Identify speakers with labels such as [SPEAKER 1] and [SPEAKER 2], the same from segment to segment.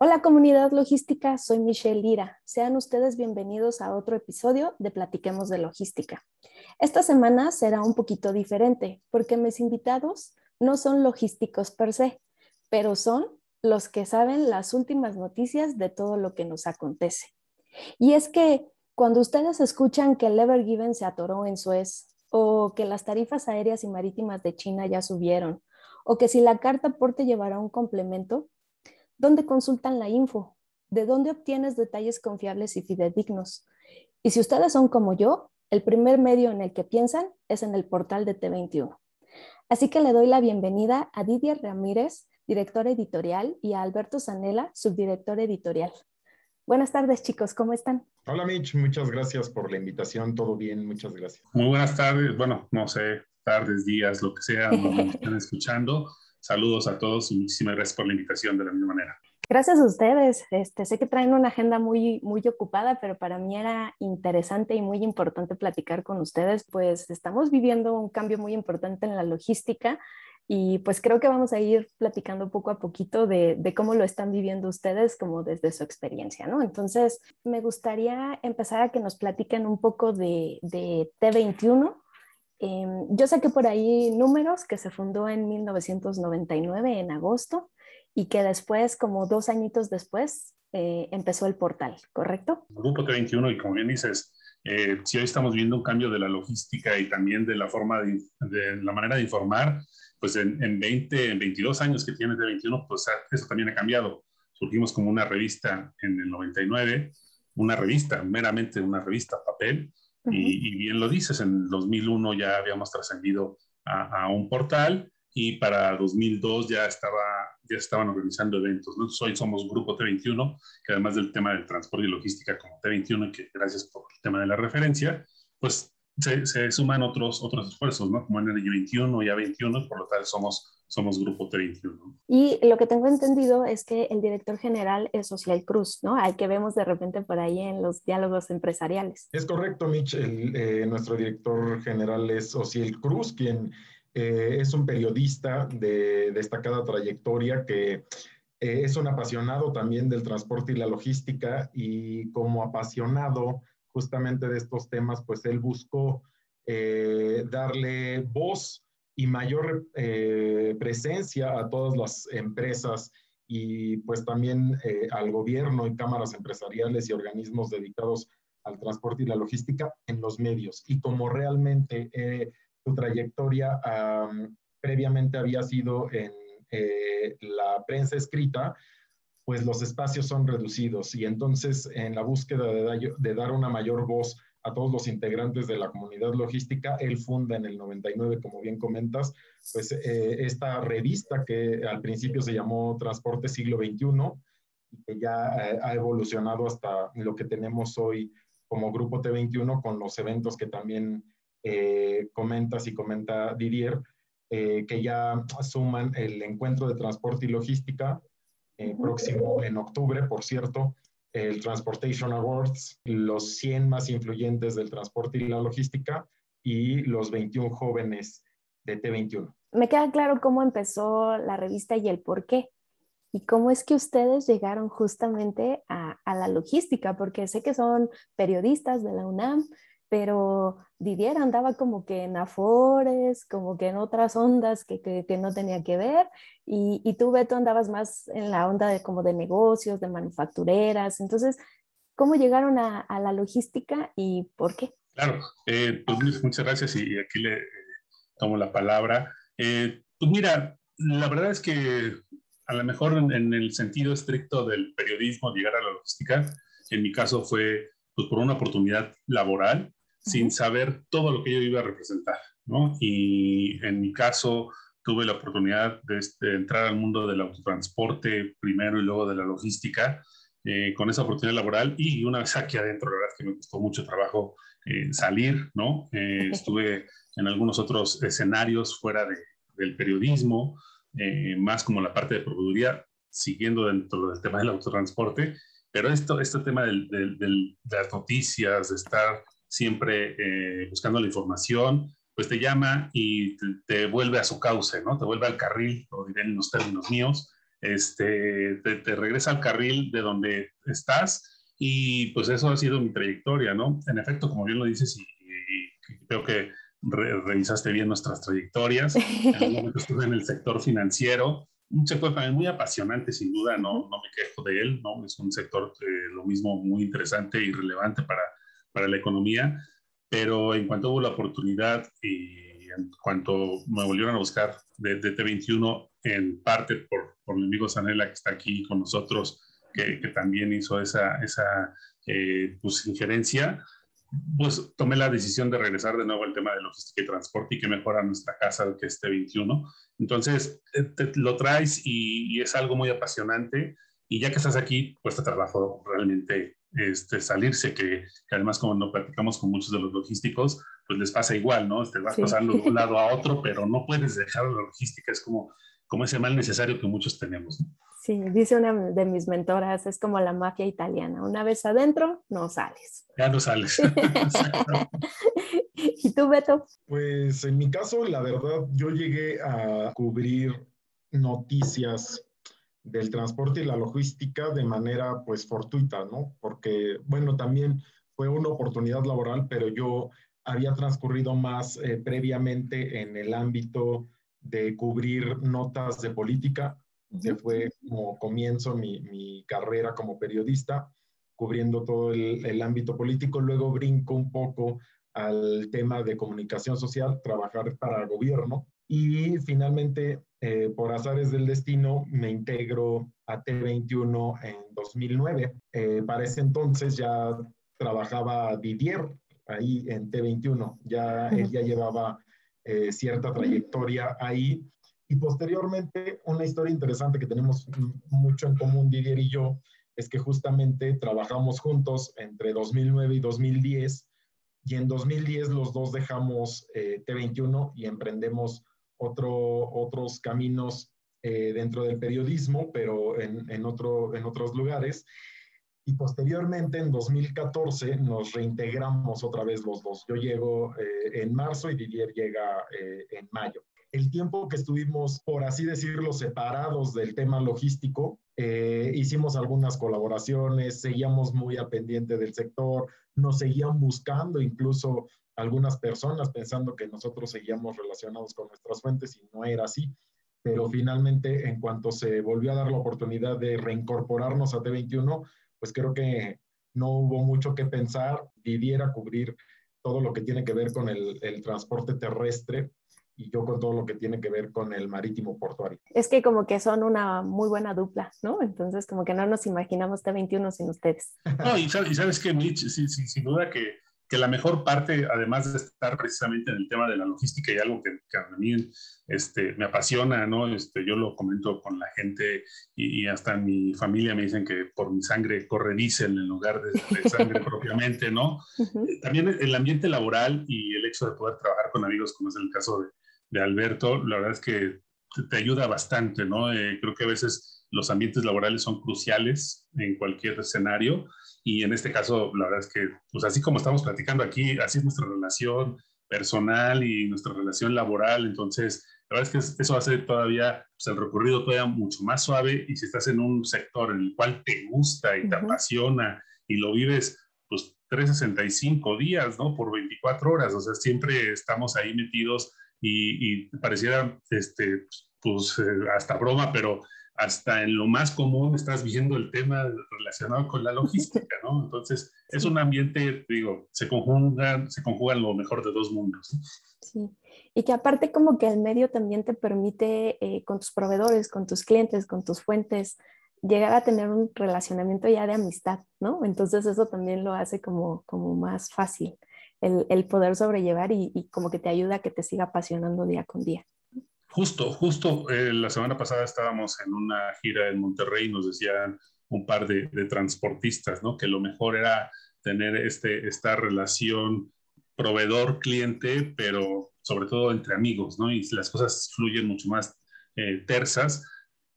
[SPEAKER 1] Hola comunidad logística, soy Michelle Lira. Sean ustedes bienvenidos a otro episodio de Platiquemos de Logística. Esta semana será un poquito diferente porque mis invitados no son logísticos per se, pero son los que saben las últimas noticias de todo lo que nos acontece. Y es que cuando ustedes escuchan que el Ever Given se atoró en Suez o que las tarifas aéreas y marítimas de China ya subieron o que si la carta aporte llevará un complemento, ¿Dónde consultan la info? ¿De dónde obtienes detalles confiables y fidedignos? Y si ustedes son como yo, el primer medio en el que piensan es en el portal de T21. Así que le doy la bienvenida a Didier Ramírez, director editorial, y a Alberto Zanella, subdirector editorial. Buenas tardes, chicos, ¿cómo están?
[SPEAKER 2] Hola, Mitch, muchas gracias por la invitación. Todo bien, muchas gracias.
[SPEAKER 3] Muy buenas tardes, bueno, no sé, tardes, días, lo que sea, nos están escuchando. Saludos a todos y muchísimas gracias por la invitación de la misma manera.
[SPEAKER 1] Gracias a ustedes. Este, sé que traen una agenda muy, muy ocupada, pero para mí era interesante y muy importante platicar con ustedes, pues estamos viviendo un cambio muy importante en la logística y pues creo que vamos a ir platicando poco a poquito de, de, cómo lo están viviendo ustedes como desde su experiencia, ¿no? Entonces, me gustaría empezar a que nos platiquen un poco de, de T21 Em, yo saqué por ahí números que se fundó en 1999, en agosto, y que después, como dos añitos después, eh, empezó el portal, ¿correcto?
[SPEAKER 3] Grupo T21, y como bien dices, eh, si hoy estamos viendo un cambio de la logística y también de la forma de, la manera de informar, pues en, en, 20, en 22 años que tiene T21, pues eso también ha cambiado. Surgimos como una revista en el 99, una revista, meramente una revista, papel, y, bien lo dices, en 2001 ya habíamos trascendido a, un portal y para 2002 ya, estaba, ya estaban organizando eventos. Hoy somos Grupo T21, que además del tema del transporte y logística como T21, que gracias por el tema de la referencia, pues se, se suman otros, otros esfuerzos, ¿no? Como Energy 21 y A21, por lo tal somos somos Grupo T21.
[SPEAKER 1] Y lo que tengo entendido es que el director general es Social Cruz, ¿no? Al que vemos de repente por ahí en los diálogos empresariales.
[SPEAKER 2] Es correcto, Mitch. Eh, nuestro director general es Social Cruz, quien eh, es un periodista de destacada trayectoria que eh, es un apasionado también del transporte y la logística y como apasionado justamente de estos temas, pues él buscó darle voz y mayor eh, presencia a todas las empresas y pues también eh, al gobierno y cámaras empresariales y organismos dedicados al transporte y la logística en los medios. Y como realmente eh, su trayectoria previamente había sido en la prensa escrita, pues los espacios son reducidos y entonces en la búsqueda de dar una mayor voz a todos los integrantes de la comunidad logística. Él funda en el 99, como bien comentas, pues eh, esta revista que al principio se llamó Transporte Siglo XXI y que ya eh, ha evolucionado hasta lo que tenemos hoy como Grupo T21 con los eventos que también eh, comentas y comenta Didier, que ya suman el encuentro de transporte y logística próximo en octubre, por cierto, el Transportation Awards, los 100 más influyentes del transporte y la logística y los 21 jóvenes de T21.
[SPEAKER 1] Me queda claro cómo empezó la revista y el por qué. Y cómo es que ustedes llegaron justamente a, a la logística, porque sé que son periodistas de la UNAM, pero Didier andaba como que en afores, como que en otras ondas que, que, no tenía que ver, y, y, tú, Beto, andabas más en la onda de como de negocios, de manufactureras, entonces, ¿cómo llegaron a, a la logística y por qué?
[SPEAKER 3] Claro, eh, pues muchas gracias y aquí le eh, tomo la palabra. Eh, pues mira, la verdad es que a lo mejor en, en el sentido estricto del periodismo, llegar a la logística, en mi caso fue pues, por una oportunidad laboral, sin saber todo lo que yo iba a representar, ¿no? Y en mi caso tuve la oportunidad de, este, entrar al mundo del autotransporte primero y luego de la logística, eh, con esa oportunidad laboral y una vez aquí adentro, la verdad es que me costó mucho trabajo eh, salir, ¿no? Eh, estuve en algunos otros escenarios fuera de, del periodismo, más como la parte de proveeduría, siguiendo dentro del tema del autotransporte, pero esto, este tema del, del, de las noticias, de estar siempre buscando la información, pues te llama y te, te, vuelve a su cauce, ¿no? Te vuelve al carril, lo diré en los términos míos, este, te, regresa al carril de donde estás y pues eso ha sido mi trayectoria, ¿no? En efecto, como bien lo dices y, creo que revisaste bien nuestras trayectorias, en algún momento estuve en el sector financiero, un sector también muy apasionante, sin duda, no, no me quejo de él, ¿no? Es un sector, eh, lo mismo, muy interesante y relevante para, para la economía, pero en cuanto hubo la oportunidad y en cuanto me volvieron a buscar de, de T21, en parte por, por mi amigo Sanela que está aquí con nosotros, que, que también hizo esa, esa eh, pues, injerencia, pues tomé la decisión de regresar de nuevo al tema de logística y transporte y que mejora nuestra casa que este 21. Entonces, eh, te, lo traes y, y, es algo muy apasionante y ya que estás aquí, cuesta trabajo realmente este, salirse, que, que, además como no platicamos con muchos de los logísticos, pues les pasa igual, ¿no? Te vas sí. pasando de un lado a otro, pero no puedes dejar la logística, es como como ese mal necesario que muchos tenemos.
[SPEAKER 1] Sí, dice una de mis mentoras, es como la mafia italiana, una vez adentro, no sales.
[SPEAKER 3] Ya no sales.
[SPEAKER 1] ¿Y tú, Beto?
[SPEAKER 2] Pues en mi caso, la verdad, yo llegué a cubrir noticias del transporte y la logística de manera pues fortuita, ¿no? Porque, bueno, también fue una oportunidad laboral, pero yo había transcurrido más eh, previamente en el ámbito de cubrir notas de política, que fue como comienzo mi, mi carrera como periodista, cubriendo todo el, el, ámbito político. Luego brinco un poco al tema de comunicación social, trabajar para el gobierno. Y finalmente, eh, por azares del destino, me integro a T21 en 2009. Eh, para ese entonces ya trabajaba Didier ahí en T21. Ya él ya llevaba eh, cierta trayectoria ahí. Y posteriormente, una historia interesante que tenemos mucho en común, Didier y yo, es que justamente trabajamos juntos entre 2009 y 2010, y en 2010 los dos dejamos eh, T21 y emprendemos otro, otros caminos eh, dentro del periodismo, pero en, en, otro, en otros lugares. Y posteriormente, en 2014, nos reintegramos otra vez los dos. Yo llego eh, en marzo y Didier llega eh, en mayo. El tiempo que estuvimos, por así decirlo, separados del tema logístico, hicimos algunas colaboraciones, seguíamos muy al pendiente del sector, nos seguían buscando incluso algunas personas pensando que nosotros seguíamos relacionados con nuestras fuentes y no era así pero finalmente en cuanto se volvió a dar la oportunidad de reincorporarnos a T21, pues creo que no hubo mucho que pensar, didiera cubrir todo lo que tiene que ver con el, el, transporte terrestre y yo con todo lo que tiene que ver con el marítimo portuario.
[SPEAKER 1] Es que como que son una muy buena dupla, ¿no? Entonces como que no nos imaginamos T21 sin ustedes.
[SPEAKER 3] No, y sabes, y sabes que, Mitch, sin, sin, sin duda que que la mejor parte, además de estar precisamente en el tema de la logística y algo que, que a mí este, me apasiona, ¿no? Este, yo lo comento con la gente y, y, hasta mi familia me dicen que por mi sangre corre diésel en lugar de, de sangre propiamente, ¿no? Uh -huh. También el ambiente laboral y el hecho de poder trabajar con amigos, como es el caso de, de Alberto, la verdad es que te, te ayuda bastante, ¿no? Eh, creo que a veces los ambientes laborales son cruciales en cualquier escenario y en este caso, la verdad es que, pues así como estamos platicando aquí, así es nuestra relación personal y nuestra relación laboral. Entonces, la verdad es que eso hace todavía pues, el recorrido todavía mucho más suave. Y si estás en un sector en el cual te gusta y te uh -huh. apasiona y lo vives, pues 365 días, ¿no? Por 24 horas. O sea, siempre estamos ahí metidos y, y pareciera, este, pues, hasta broma, pero hasta en lo más común estás viendo el tema relacionado con la logística, ¿no? Entonces, es un ambiente, digo, se conjugan, se conjugan lo mejor de dos mundos.
[SPEAKER 1] Sí, y que aparte como que el medio también te permite eh, con tus proveedores, con tus clientes, con tus fuentes, llegar a tener un relacionamiento ya de amistad, ¿no? Entonces eso también lo hace como, como más fácil, el, el poder sobrellevar y, y como que te ayuda a que te siga apasionando día con día.
[SPEAKER 3] Justo, justo eh, la semana pasada estábamos en una gira en Monterrey y nos decían un par de, transportistas, ¿no? Que lo mejor era tener este, esta relación proveedor-cliente, pero sobre todo entre amigos, ¿no? Y las cosas fluyen mucho más eh, tersas,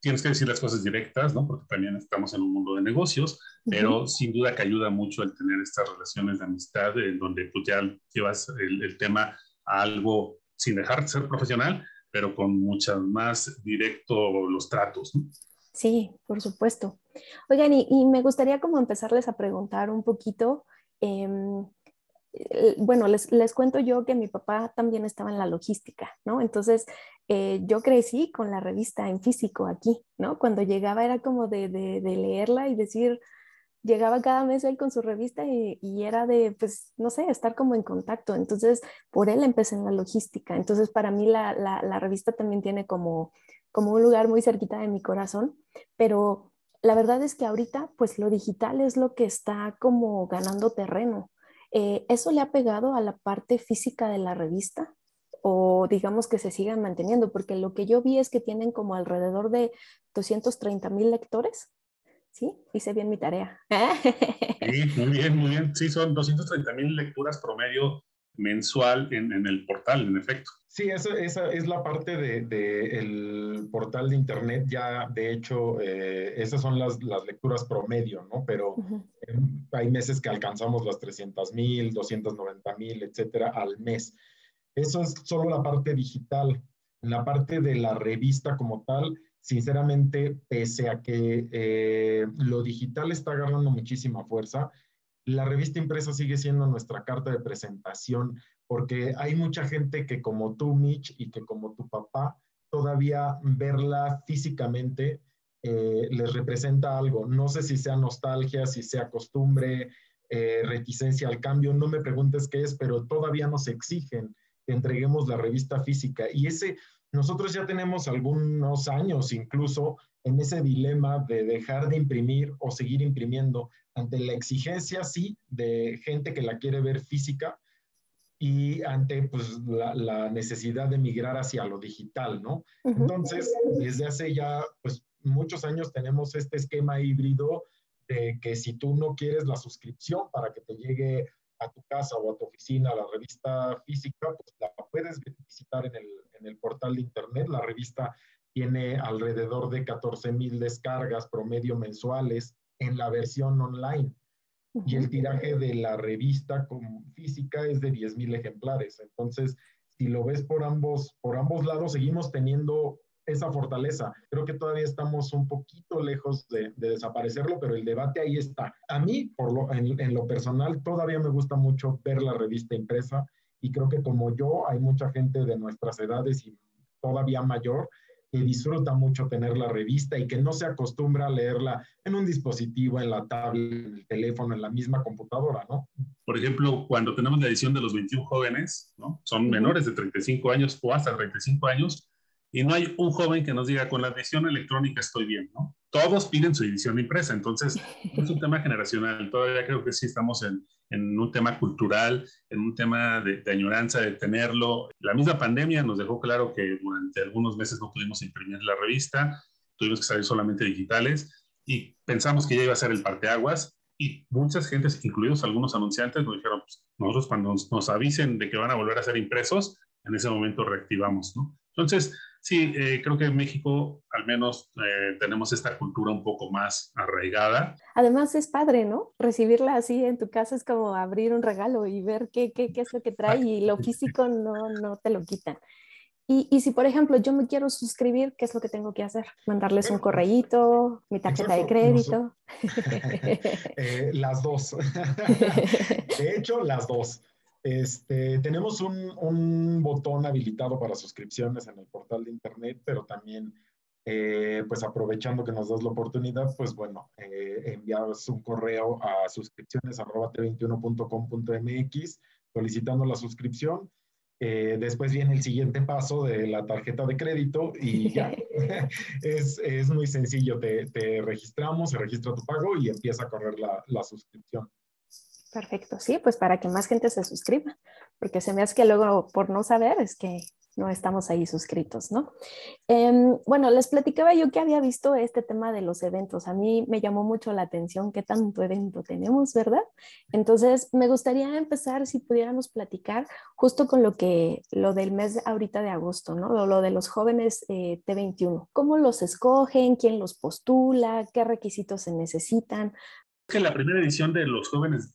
[SPEAKER 3] tienes que decir las cosas directas, ¿no? Porque también estamos en un mundo de negocios, pero sin duda que ayuda mucho el tener estas relaciones de amistad en donde tú ya llevas el, tema a algo sin dejar de ser profesional, pero con muchas más directo los tratos, ¿no?
[SPEAKER 1] Sí, por supuesto. Oigan, y, me gustaría como empezarles a preguntar un poquito, em, bueno, les, les, cuento yo que mi papá también estaba en la logística, ¿no? Entonces, eh, yo crecí con la revista en físico aquí, ¿no? Cuando llegaba era como de, de, leerla y decir, llegaba cada mes él con su revista y, era de, pues, no sé, estar como en contacto. Entonces, por él empecé en la logística. Entonces, para mí la, la, la revista también tiene como, como un lugar muy cerquita de mi corazón, pero la verdad es que ahorita, pues, lo digital es lo que está como ganando terreno. Eh, ¿Eso le ha pegado a la parte física de la revista? O digamos que se sigan manteniendo, porque lo que yo vi es que tienen como alrededor de 230 mil lectores. ¿Sí? Hice bien mi tarea.
[SPEAKER 3] Sí, muy bien, muy bien. Sí, son 230 mil lecturas promedio mensual en, en, el portal, en efecto.
[SPEAKER 2] Sí, esa, esa es la parte del de, el portal de Internet. Ya, de hecho, eh, esas son las, las, lecturas promedio, ¿no? Pero hay meses que alcanzamos las 300 mil, 290 mil, etcétera, al mes. Eso es solo la parte digital. En la parte de la revista como tal, sinceramente, pese a que eh, lo digital está agarrando muchísima fuerza, la revista impresa sigue siendo nuestra carta de presentación porque hay mucha gente que como tú, Mitch, y que como tu papá, todavía verla físicamente eh, les representa algo. No sé si sea nostalgia, si sea costumbre, eh, reticencia al cambio, no me preguntes qué es, pero todavía nos exigen que entreguemos la revista física. Y ese, nosotros ya tenemos algunos años incluso en ese dilema de dejar de imprimir o seguir imprimiendo ante la exigencia, sí, de gente que la quiere ver física, y ante pues, la, necesidad de migrar hacia lo digital, ¿no? Entonces, desde hace ya pues, muchos años tenemos este esquema híbrido de que si tú no quieres la suscripción para que te llegue a tu casa o a tu oficina la revista física, pues la puedes visitar en el, en el portal de internet. La revista tiene alrededor de 14 mil descargas promedio mensuales en la versión online y el tiraje de la revista física es de 10.000 ejemplares. Entonces, si lo ves por ambos, por ambos lados, seguimos teniendo esa fortaleza. Creo que todavía estamos un poquito lejos de, desaparecerlo, pero el debate ahí está. A mí, por lo, en, en, lo personal, todavía me gusta mucho ver la revista impresa y creo que como yo, hay mucha gente de nuestras edades y todavía mayor que disfruta mucho tener la revista y que no se acostumbra a leerla en un dispositivo, en la tablet, en el teléfono, en la misma computadora, ¿no?
[SPEAKER 3] Por ejemplo, cuando tenemos la edición de los 21 jóvenes, ¿no? Son menores de 35 años o hasta 35 años, y no hay un joven que nos diga, con la edición electrónica estoy bien, ¿no? Todos piden su edición impresa, entonces es un tema generacional. Todavía creo que sí estamos en, en un tema cultural, en un tema de, de, añoranza de tenerlo. La misma pandemia nos dejó claro que durante algunos meses no pudimos imprimir la revista, tuvimos que salir solamente digitales y pensamos que ya iba a ser el parteaguas y muchas gentes, incluidos algunos anunciantes, nos dijeron, pues, nosotros cuando nos, nos, avisen de que van a volver a ser impresos, en ese momento reactivamos, ¿no? Entonces, Sí, eh, creo que en México al menos eh, tenemos esta cultura un poco más arraigada.
[SPEAKER 1] Además es padre, ¿no? Recibirla así en tu casa es como abrir un regalo y ver qué, qué, qué es lo que trae y lo físico no, no te lo quitan. Y, y, si, por ejemplo, yo me quiero suscribir, ¿qué es lo que tengo que hacer? ¿Mandarles un correíto, mi tarjeta de crédito?
[SPEAKER 2] eh, las dos. de hecho, las dos. Este, tenemos un, botón habilitado para suscripciones en el portal de internet, pero también, eh, pues aprovechando que nos das la oportunidad, pues bueno, eh, un correo a suscripciones.t21.com.mx solicitando la suscripción. Eh, después viene el siguiente paso de la tarjeta de crédito y ya. es, es, muy sencillo, te, te, registramos, se registra tu pago y empieza a correr la, la suscripción.
[SPEAKER 1] Perfecto, sí, pues para que más gente se suscriba. porque se me hace que luego por no saber es que no estamos ahí suscritos, ¿no? Em, bueno, les platicaba yo que había visto este tema de los eventos. A mí me llamó mucho la atención qué tanto evento tenemos, ¿verdad? Entonces, me gustaría empezar, si pudiéramos platicar justo con lo que, lo del mes ahorita de agosto, ¿no? Lo, de los jóvenes eh, T21. ¿Cómo los escogen? ¿Quién los postula? ¿Qué requisitos se necesitan?
[SPEAKER 3] Que la primera edición de los jóvenes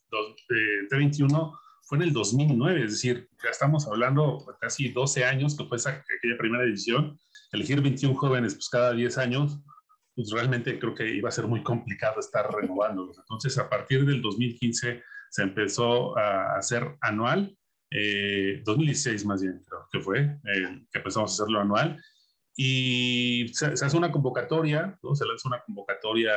[SPEAKER 3] T21 fue en el 2009, es decir, ya estamos hablando casi 12 años que fue esa, aquella primera edición. Elegir 21 jóvenes pues cada 10 años, pues realmente creo que iba a ser muy complicado estar renovándolos. Entonces, a partir del 2015 se empezó a hacer anual, 2016 eh, más bien creo que fue, eh, que empezamos a hacerlo anual, y se, hace una convocatoria, ¿no? se lanza una convocatoria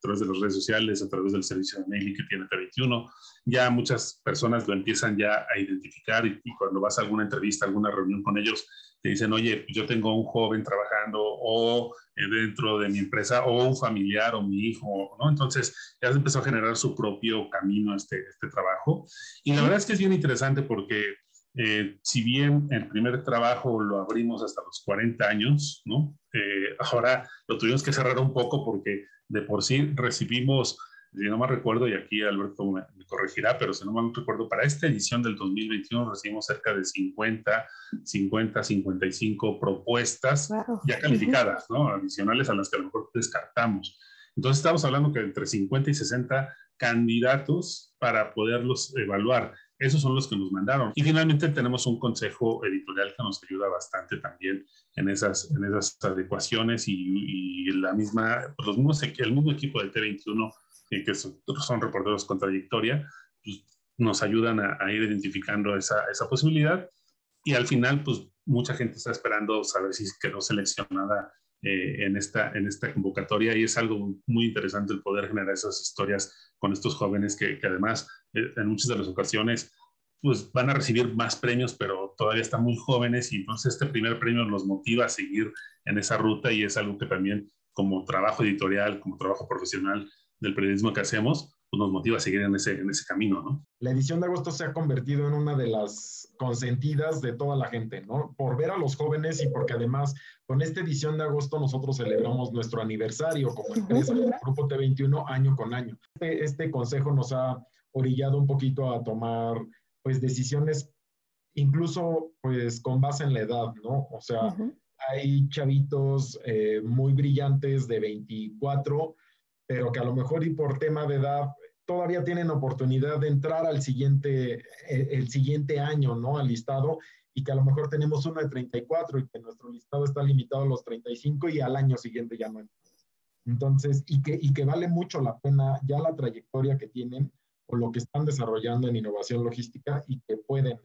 [SPEAKER 3] través de las redes sociales, a través del servicio de mailing que tiene T21. Ya muchas personas lo empiezan ya a identificar y, cuando vas a alguna entrevista, alguna reunión con ellos, te dicen, oye, yo tengo un joven trabajando o eh, dentro de mi empresa o un familiar o mi hijo, ¿no? Entonces ya se empezó a generar su propio camino este, este trabajo. Y la verdad es que es bien interesante porque eh, si bien el primer trabajo lo abrimos hasta los 40 años, ¿no? Eh, ahora lo tuvimos que cerrar un poco porque de por sí recibimos, si no me recuerdo, y aquí Alberto me, corregirá, pero si no me recuerdo, para esta edición del 2021 recibimos cerca de 50, 50, 55 propuestas ya calificadas, ¿no? Adicionales a las que a lo mejor descartamos. Entonces estamos hablando que entre 50 y 60 candidatos para poderlos evaluar. Esos son los que nos mandaron. Y finalmente tenemos un consejo editorial que nos ayuda bastante también en esas, en esas adecuaciones y, la misma, los mismos, el mismo equipo de T21, eh, que son, reporteros con trayectoria, pues nos ayudan a, ir identificando esa, esa, posibilidad. Y al final, pues mucha gente está esperando saber si quedó seleccionada eh, en, esta, en esta convocatoria. Y es algo muy interesante el poder generar esas historias con estos jóvenes que, además eh, en muchas de las ocasiones pues van a recibir más premios, pero todavía están muy jóvenes. Y entonces este primer premio los motiva a seguir en esa ruta. Y es algo que también como trabajo editorial, como trabajo profesional del periodismo que hacemos, pues nos motiva a seguir en ese, en ese camino, ¿no?
[SPEAKER 2] La edición de agosto se ha convertido en una de las consentidas de toda la gente, ¿no? Por ver a los jóvenes y porque además con esta edición de agosto nosotros celebramos nuestro aniversario como empresa, Grupo T21, año con año. Este, este consejo nos ha orillado un poquito a tomar pues decisiones incluso pues con base en la edad, ¿no? O sea, hay chavitos eh, muy brillantes de 24, pero que a lo mejor y por tema de edad todavía tienen oportunidad de entrar al siguiente, el, el siguiente año, ¿no? Al listado y que a lo mejor tenemos uno de 34 y que nuestro listado está limitado a los 35 y al año siguiente ya no. Entonces, y que, y que vale mucho la pena ya la trayectoria que tienen o lo que están desarrollando en innovación logística y que pueden.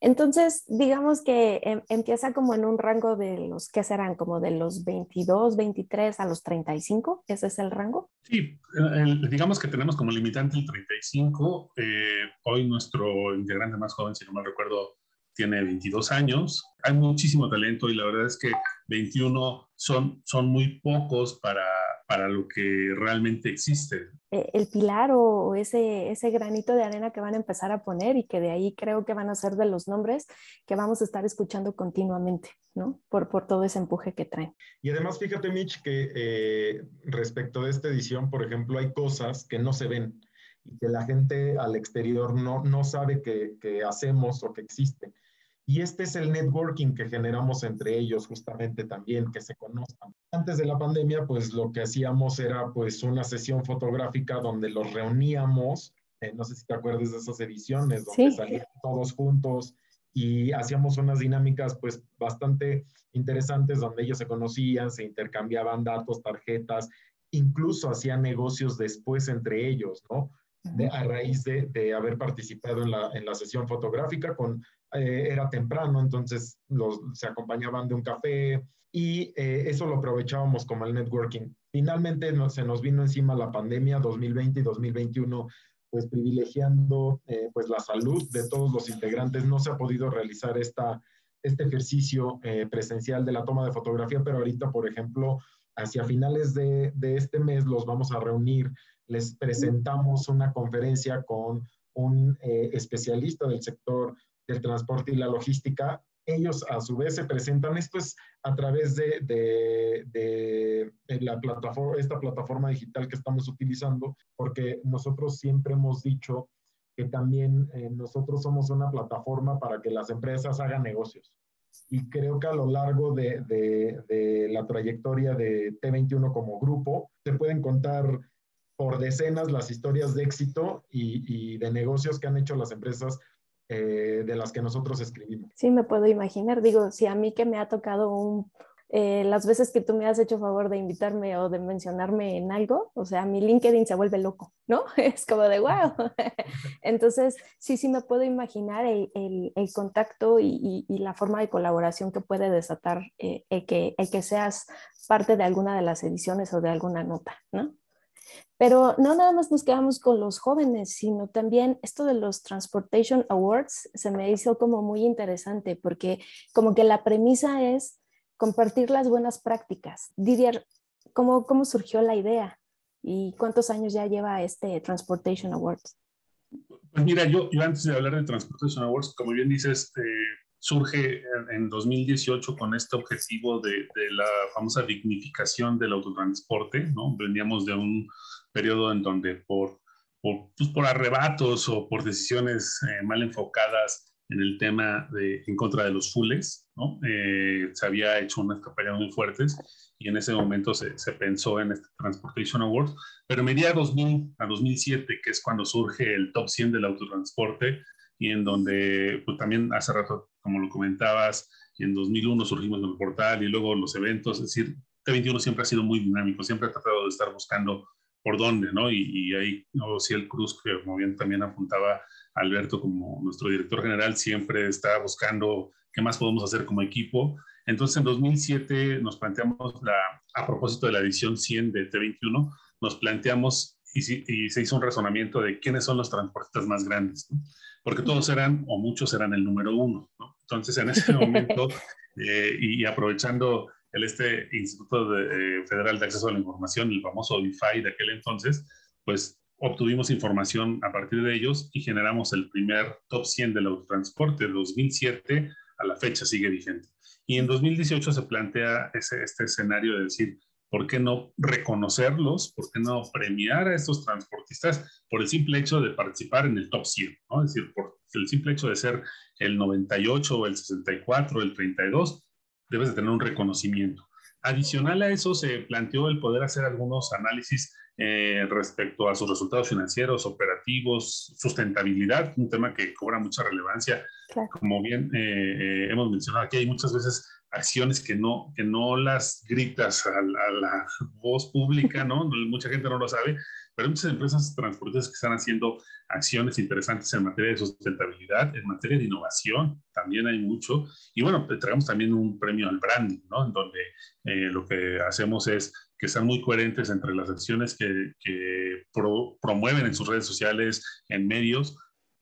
[SPEAKER 1] Entonces, digamos que em, empieza como en un rango de los, ¿qué serán? Como de los 22, 23 a los 35, ¿ese es el rango?
[SPEAKER 3] Sí, digamos que tenemos como limitante el 35. Eh, hoy nuestro integrante más joven, si no mal recuerdo, tiene 22 años. Hay muchísimo talento y la verdad es que 21 son, son muy pocos para para lo que realmente existe.
[SPEAKER 1] Eh, el pilar o ese, ese granito de arena que van a empezar a poner y que de ahí creo que van a ser de los nombres que vamos a estar escuchando continuamente, ¿no? Por, por todo ese empuje que traen.
[SPEAKER 2] Y además, fíjate, Mitch, que eh, respecto de esta edición, por ejemplo, hay cosas que no se ven y que la gente al exterior no, no sabe que, que hacemos o que existen. Y este es el networking que generamos entre ellos justamente también, que se conozcan. Antes de la pandemia, pues lo que hacíamos era pues una sesión fotográfica donde los reuníamos, eh, no sé si te acuerdas de esas ediciones, donde salían todos juntos y hacíamos unas dinámicas pues bastante interesantes donde ellos se conocían, se intercambiaban datos, tarjetas, incluso hacían negocios después entre ellos, ¿no? a raíz de, de haber participado en la, en la, sesión fotográfica con eh, era temprano, entonces los, se acompañaban de un café y eh, eso lo aprovechábamos como el networking. Finalmente se nos vino encima la pandemia 2020 y 2021, pues privilegiando eh, pues la salud de todos los integrantes. No se ha podido realizar esta, este ejercicio presencial de la toma de fotografía, pero ahorita, por ejemplo, hacia finales de, de este mes los vamos a reunir. Les presentamos una conferencia con un especialista del sector del transporte y la logística, ellos a su vez se presentan, esto es a través de, la plataforma, esta plataforma digital que estamos utilizando, porque nosotros siempre hemos dicho que también eh, nosotros somos una plataforma para que las empresas hagan negocios. Y creo que a lo largo de, la trayectoria de T21 como grupo, se pueden contar por decenas las historias de éxito y de negocios que han hecho las empresas eh, de las que nosotros escribimos.
[SPEAKER 1] Sí, me puedo imaginar. Digo, si a mí que me ha tocado un, eh, las veces que tú me has hecho favor de invitarme o de mencionarme en algo, o sea, mi LinkedIn se vuelve loco, ¿no? Es como de wow. Entonces, sí, sí me puedo imaginar el, contacto y, y, la forma de colaboración que puede desatar eh, el, que, el que seas parte de alguna de las ediciones o de alguna nota, ¿no? Pero no nada más nos quedamos con los jóvenes, sino también esto de los Transportation Awards se me hizo como muy interesante porque como que la premisa es compartir las buenas prácticas. Didier, ¿cómo, cómo surgió la idea y cuántos años ya lleva este Transportation Awards?
[SPEAKER 3] Pues mira, yo, yo antes de hablar de Transportation Awards, como bien dices, eh, surge en 2018 con este objetivo de, de, la famosa dignificación del autotransporte, ¿no? Veníamos de un periodo en donde por, por, pues por arrebatos o por decisiones eh, mal enfocadas en el tema de, en contra de los fules, ¿no? Eh, se había hecho unas campañas muy fuertes y en ese momento se, se pensó en este Transportation Awards, pero a medida 2000 a 2007, que es cuando surge el top 100 del autotransporte y en donde pues, también hace rato, como lo comentabas, en 2001 surgimos en el portal y luego los eventos, es decir, T21 siempre ha sido muy dinámico, siempre ha tratado de estar buscando por dónde, ¿no? Y, y ahí, no, si el Cruz, que como bien también apuntaba Alberto como nuestro director general, siempre está buscando qué más podemos hacer como equipo. Entonces, en 2007 nos planteamos, la, a propósito de la edición 100 de T21, nos planteamos y, y se hizo un razonamiento de quiénes son los transportistas más grandes, ¿no? porque todos eran, o muchos eran el número uno. ¿no? Entonces, en ese momento, eh, y aprovechando el este Instituto eh, Federal de Acceso a la Información, el famoso DIFI de aquel entonces, pues obtuvimos información a partir de ellos y generamos el primer top 100 del autotransporte. De 2007 a la fecha sigue vigente. Y en 2018 se plantea ese, este escenario de decir, ¿por qué no reconocerlos? ¿Por qué no premiar a estos transportistas por el simple hecho de participar en el top 100? ¿no? Es decir, por el simple hecho de ser el 98 o el 64 o el 32, debes de tener un reconocimiento. Adicional a eso, se planteó el poder hacer algunos análisis eh, respecto a sus resultados financieros, operativos, sustentabilidad, un tema que cobra mucha relevancia. Como bien eh, eh, hemos mencionado aquí, hay muchas veces acciones que no, que no las gritas a, a la voz pública, ¿no? Mucha gente no lo sabe, pero hay muchas empresas transportistas que están haciendo acciones interesantes en materia de sustentabilidad, en materia de innovación, también hay mucho. Y bueno, traemos también un premio al branding, ¿no? En donde eh, lo que hacemos es que sean muy coherentes entre las acciones que, que promueven en sus redes sociales, en medios,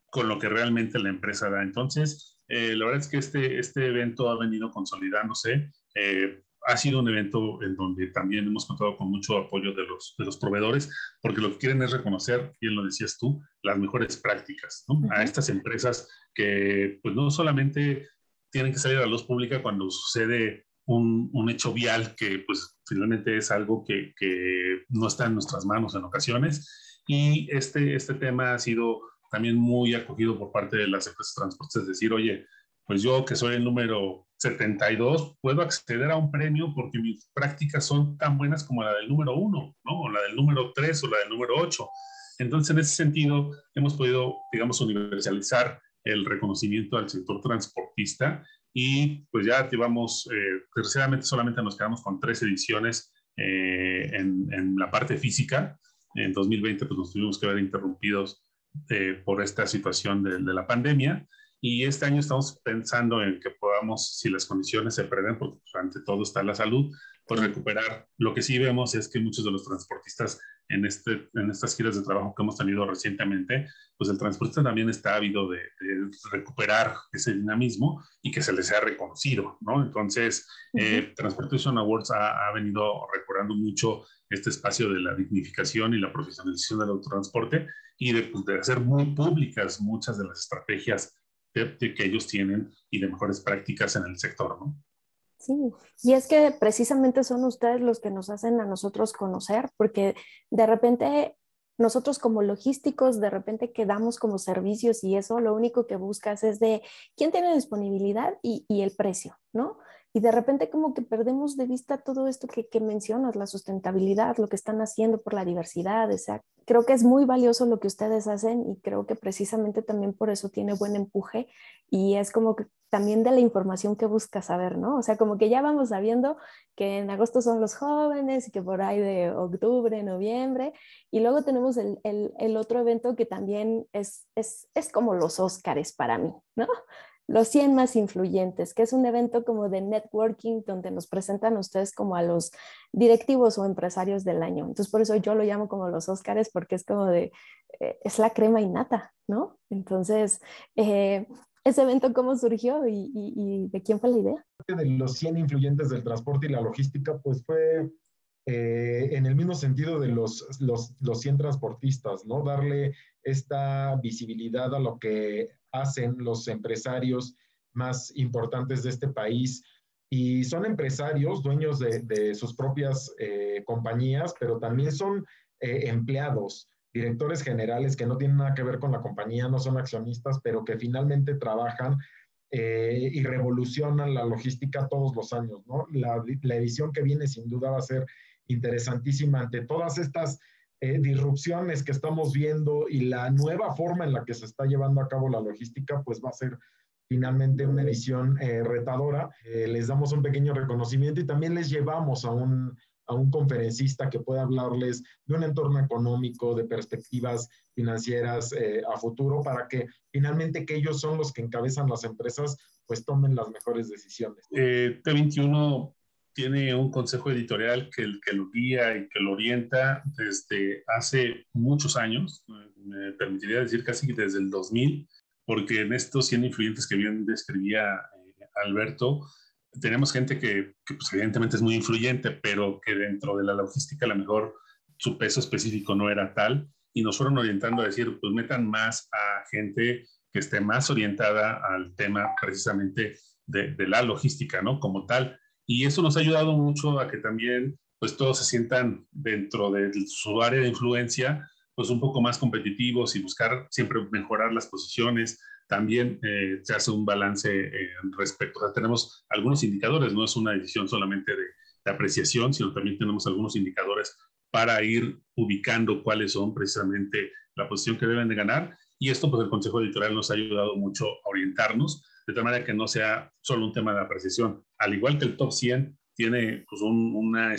[SPEAKER 3] con lo que realmente la empresa da. Entonces, eh, la verdad es que este, este evento ha venido consolidándose. Eh, ha sido un evento en donde también hemos contado con mucho apoyo de los, de los proveedores, porque lo que quieren es reconocer, bien lo decías tú, las mejores prácticas ¿no? a estas empresas que pues no solamente tienen que salir a la luz pública cuando sucede un, un hecho vial que pues finalmente es algo que, que, no está en nuestras manos en ocasiones. Y este, este tema ha sido también muy acogido por parte de las empresas de transporte, es decir, oye, pues yo que soy el número 72 puedo acceder a un premio porque mis prácticas son tan buenas como la del número 1, ¿no? O la del número 3 o la del número 8. Entonces, en ese sentido, hemos podido, digamos, universalizar el reconocimiento al sector transportista y pues ya llevamos, eh, solamente nos quedamos con tres ediciones eh, en, en, la parte física. En 2020 pues nos tuvimos que ver interrumpidos eh, por esta situación de, de la pandemia y este año estamos pensando en que podamos, si las condiciones se prevén, porque pues, ante todo está la salud, pues recuperar. Lo que sí vemos es que muchos de los transportistas en, este, en estas giras de trabajo que hemos tenido recientemente, pues el transportista también está ávido de, recuperar ese dinamismo y que se les sea reconocido, ¿no? Entonces, eh, Transportation Awards ha, ha, venido recordando mucho este espacio de la dignificación y la profesionalización del autotransporte y de, pues, de hacer muy públicas muchas de las estrategias que ellos tienen y de mejores prácticas en el sector, ¿no?
[SPEAKER 1] Sí, y es que precisamente son ustedes los que nos hacen a nosotros conocer, porque de repente nosotros como logísticos de repente quedamos como servicios y eso lo único que buscas es de quién tiene disponibilidad y, y el precio, ¿no? Y de repente como que perdemos de vista todo esto que, que, mencionas, la sustentabilidad, lo que están haciendo por la diversidad. O sea, creo que es muy valioso lo que ustedes hacen y creo que precisamente también por eso tiene buen empuje y es como que también de la información que busca saber, ¿no? O sea, como que ya vamos sabiendo que en agosto son los jóvenes y que por ahí de octubre, noviembre. Y luego tenemos el, el, el otro evento que también es, es, es como los Óscares para mí, ¿no? Los 100 más influyentes, que es un evento como de networking donde nos presentan ustedes como a los directivos o empresarios del año. Entonces, por eso yo lo llamo como los Óscares, porque es como de, eh, es la crema innata, ¿no? Entonces, eh, ese evento cómo surgió y, de quién fue la idea?
[SPEAKER 2] De los 100 influyentes del transporte y la logística, pues fue eh, en el mismo sentido de los, los, los 100 transportistas, ¿no? Darle esta visibilidad a lo que hacen los empresarios más importantes de este país. Y son empresarios, dueños de, sus propias eh, compañías, pero también son eh, empleados, directores generales que no tienen nada que ver con la compañía, no son accionistas, pero que finalmente trabajan eh, y revolucionan la logística todos los años. ¿no? La, la edición que viene sin duda va a ser interesantísima ante todas estas eh, disrupciones que estamos viendo y la nueva forma en la que se está llevando a cabo la logística, pues va a ser finalmente una edición eh, retadora. Eh, les damos un pequeño reconocimiento y también les llevamos a un, a un conferencista que pueda hablarles de un entorno económico, de perspectivas financieras a futuro, para que finalmente que ellos son los que encabezan las empresas, pues tomen las mejores decisiones.
[SPEAKER 3] T21 tiene un consejo editorial que, que lo guía y que lo orienta desde hace muchos años, me permitiría decir casi desde el 2000, porque en estos 100 influyentes que bien describía eh, Alberto, tenemos gente que, que pues, evidentemente es muy influyente, pero que dentro de la logística a lo mejor su peso específico no era tal, y nos fueron orientando a decir, pues metan más a gente que esté más orientada al tema precisamente de, de la logística, ¿no? Como tal y eso nos ha ayudado mucho a que también pues todos se sientan dentro de su área de influencia pues un poco más competitivos y buscar siempre mejorar las posiciones. También eh, se hace un balance eh, respecto, o sea, tenemos algunos indicadores, no es una decisión solamente de, de apreciación, sino también tenemos algunos indicadores para ir ubicando cuáles son precisamente la posición que deben de ganar. Y esto, pues el Consejo Editorial nos ha ayudado mucho a orientarnos de tal manera que no sea solo un tema de apreciación. Al igual que el top 100 tiene pues, una,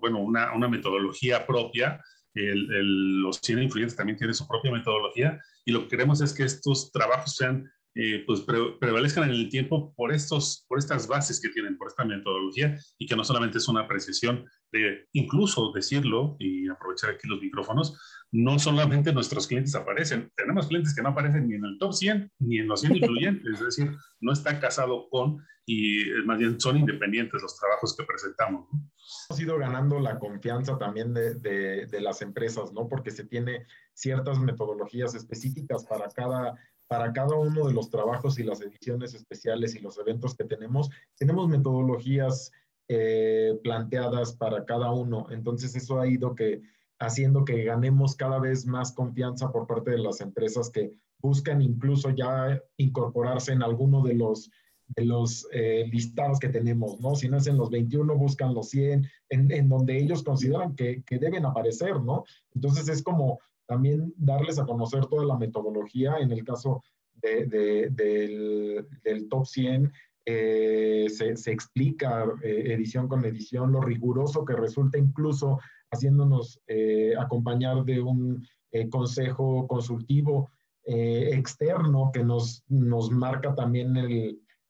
[SPEAKER 3] bueno, una, una, metodología propia, el, los 100 influyentes también tienen su propia metodología y lo que queremos es que estos trabajos sean, eh, pues prevalezcan en el tiempo por, estos, por estas bases que tienen, por esta metodología y que no solamente es una apreciación de incluso decirlo y aprovechar aquí los micrófonos, no solamente nuestros clientes aparecen, tenemos clientes que no aparecen ni en el top 100 ni en los 100 influyentes, es decir, no está casado con y más bien son independientes los trabajos que presentamos. ¿no?
[SPEAKER 2] Hemos ido ganando la confianza también de, de, de, las empresas, ¿no? Porque se tiene ciertas metodologías específicas para cada, para cada uno de los trabajos y las ediciones especiales y los eventos que tenemos. Tenemos metodologías eh, planteadas para cada uno. Entonces eso ha ido que haciendo que ganemos cada vez más confianza por parte de las empresas que buscan incluso ya incorporarse en alguno de los, de los eh, listados que tenemos, ¿no? Si no es en los 21, buscan los 100, en, en donde ellos consideran que, que, deben aparecer, ¿no? Entonces es como también darles a conocer toda la metodología, en el caso de, de, del, top 100, eh, se, explica eh, edición con edición, lo riguroso que resulta incluso haciéndonos eh, acompañar de un consejo consultivo externo que nos, nos marca también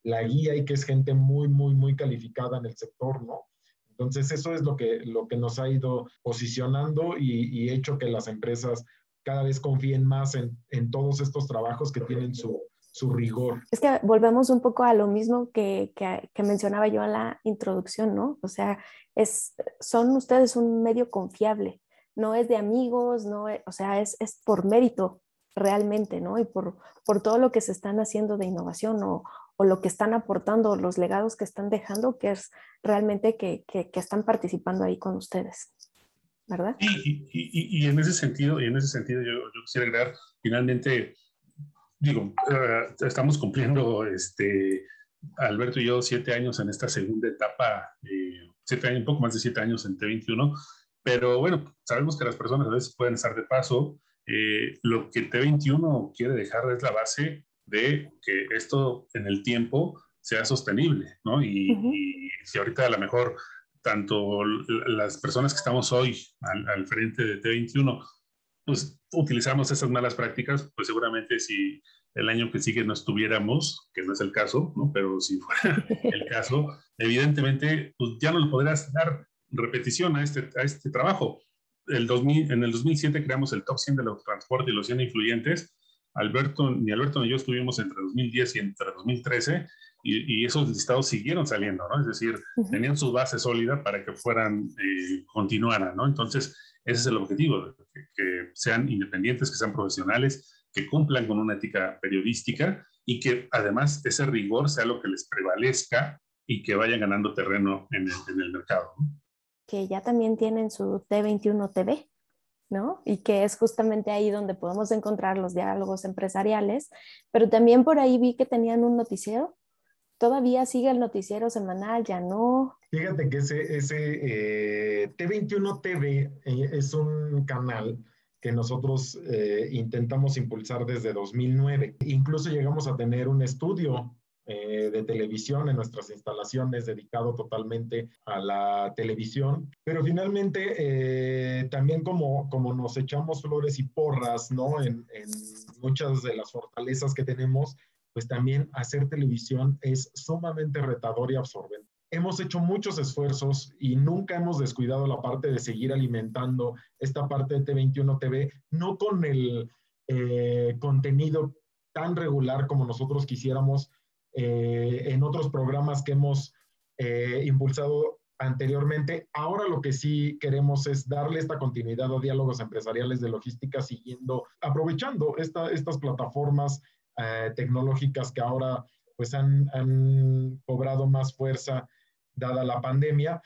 [SPEAKER 2] la guía y que es gente muy, muy, muy calificada en el sector, ¿no? Entonces eso es lo que, lo que nos ha ido posicionando y, y hecho que las empresas cada vez confíen más en, en todos estos trabajos que tienen su, su rigor.
[SPEAKER 1] Es que volvemos un poco a lo mismo que, que, mencionaba yo en la introducción, ¿no? O sea, es, son ustedes un medio confiable, no es de amigos, no o sea, es, es por mérito, realmente, ¿no? Y por, por todo lo que se están haciendo de innovación o, o lo que están aportando, los legados que están dejando, que es realmente que, que, están participando ahí con ustedes. ¿Verdad?
[SPEAKER 3] Y, y, y, en ese sentido, y en ese sentido yo, yo quisiera agregar, finalmente, digo, uh, estamos cumpliendo, este, Alberto y yo, siete años en esta segunda etapa, eh, siete años, un poco más de siete años en T21, pero bueno, sabemos que las personas a veces pueden estar de paso. Eh, lo que T21 quiere dejar es la base de que esto en el tiempo sea sostenible, ¿no? Y, si ahorita a lo mejor tanto las personas que estamos hoy al, frente de T21, pues utilizamos esas malas prácticas, pues seguramente si el año que sigue no estuviéramos, que no es el caso, ¿no? Pero si fuera el caso, evidentemente, pues ya no le podrás dar repetición a este, a este trabajo. El 2000, en el 2007 creamos el Top 100 del autotransporte y los 100 influyentes. Alberto, ni Alberto ni yo estuvimos entre 2010 y entre 2013 y, y esos listados siguieron saliendo, ¿no? Es decir, tenían su base sólida para que fueran, eh, continuaran, ¿no? Entonces, ese es el objetivo, que, que sean independientes, que sean profesionales, que cumplan con una ética periodística y que además ese rigor sea lo que les prevalezca y que vayan ganando terreno en el, en el mercado. ¿no?
[SPEAKER 1] que ya también tienen su T21 TV, ¿no? Y que es justamente ahí donde podemos encontrar los diálogos empresariales, pero también por ahí vi que tenían un noticiero. Todavía sigue el noticiero semanal, ya no.
[SPEAKER 2] Fíjate que ese, ese eh, T21 TV eh, es un canal que nosotros eh, intentamos impulsar desde 2009. Incluso llegamos a tener un estudio eh, de televisión en nuestras instalaciones dedicado totalmente a la televisión. Pero finalmente, eh, también como, como nos echamos flores y porras, ¿no? En, en muchas de las fortalezas que tenemos, pues también hacer televisión es sumamente retador y absorbente. Hemos hecho muchos esfuerzos y nunca hemos descuidado la parte de seguir alimentando esta parte de T21 TV, no con el eh, contenido tan regular como nosotros quisiéramos, eh, en otros programas que hemos eh, impulsado anteriormente. Ahora lo que sí queremos es darle esta continuidad a diálogos empresariales de logística siguiendo, aprovechando estas plataformas eh, tecnológicas que ahora pues han, han, cobrado más fuerza dada la pandemia.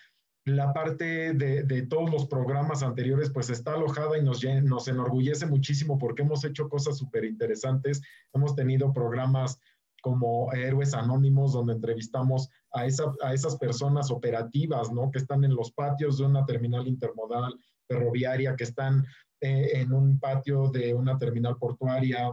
[SPEAKER 2] La parte de, de, todos los programas anteriores pues está alojada y nos, nos enorgullece muchísimo porque hemos hecho cosas súper interesantes. Hemos tenido programas como Héroes Anónimos, donde entrevistamos a, esas personas operativas, ¿no? Que están en los patios de una terminal intermodal ferroviaria, que están eh, en un patio de una terminal portuaria,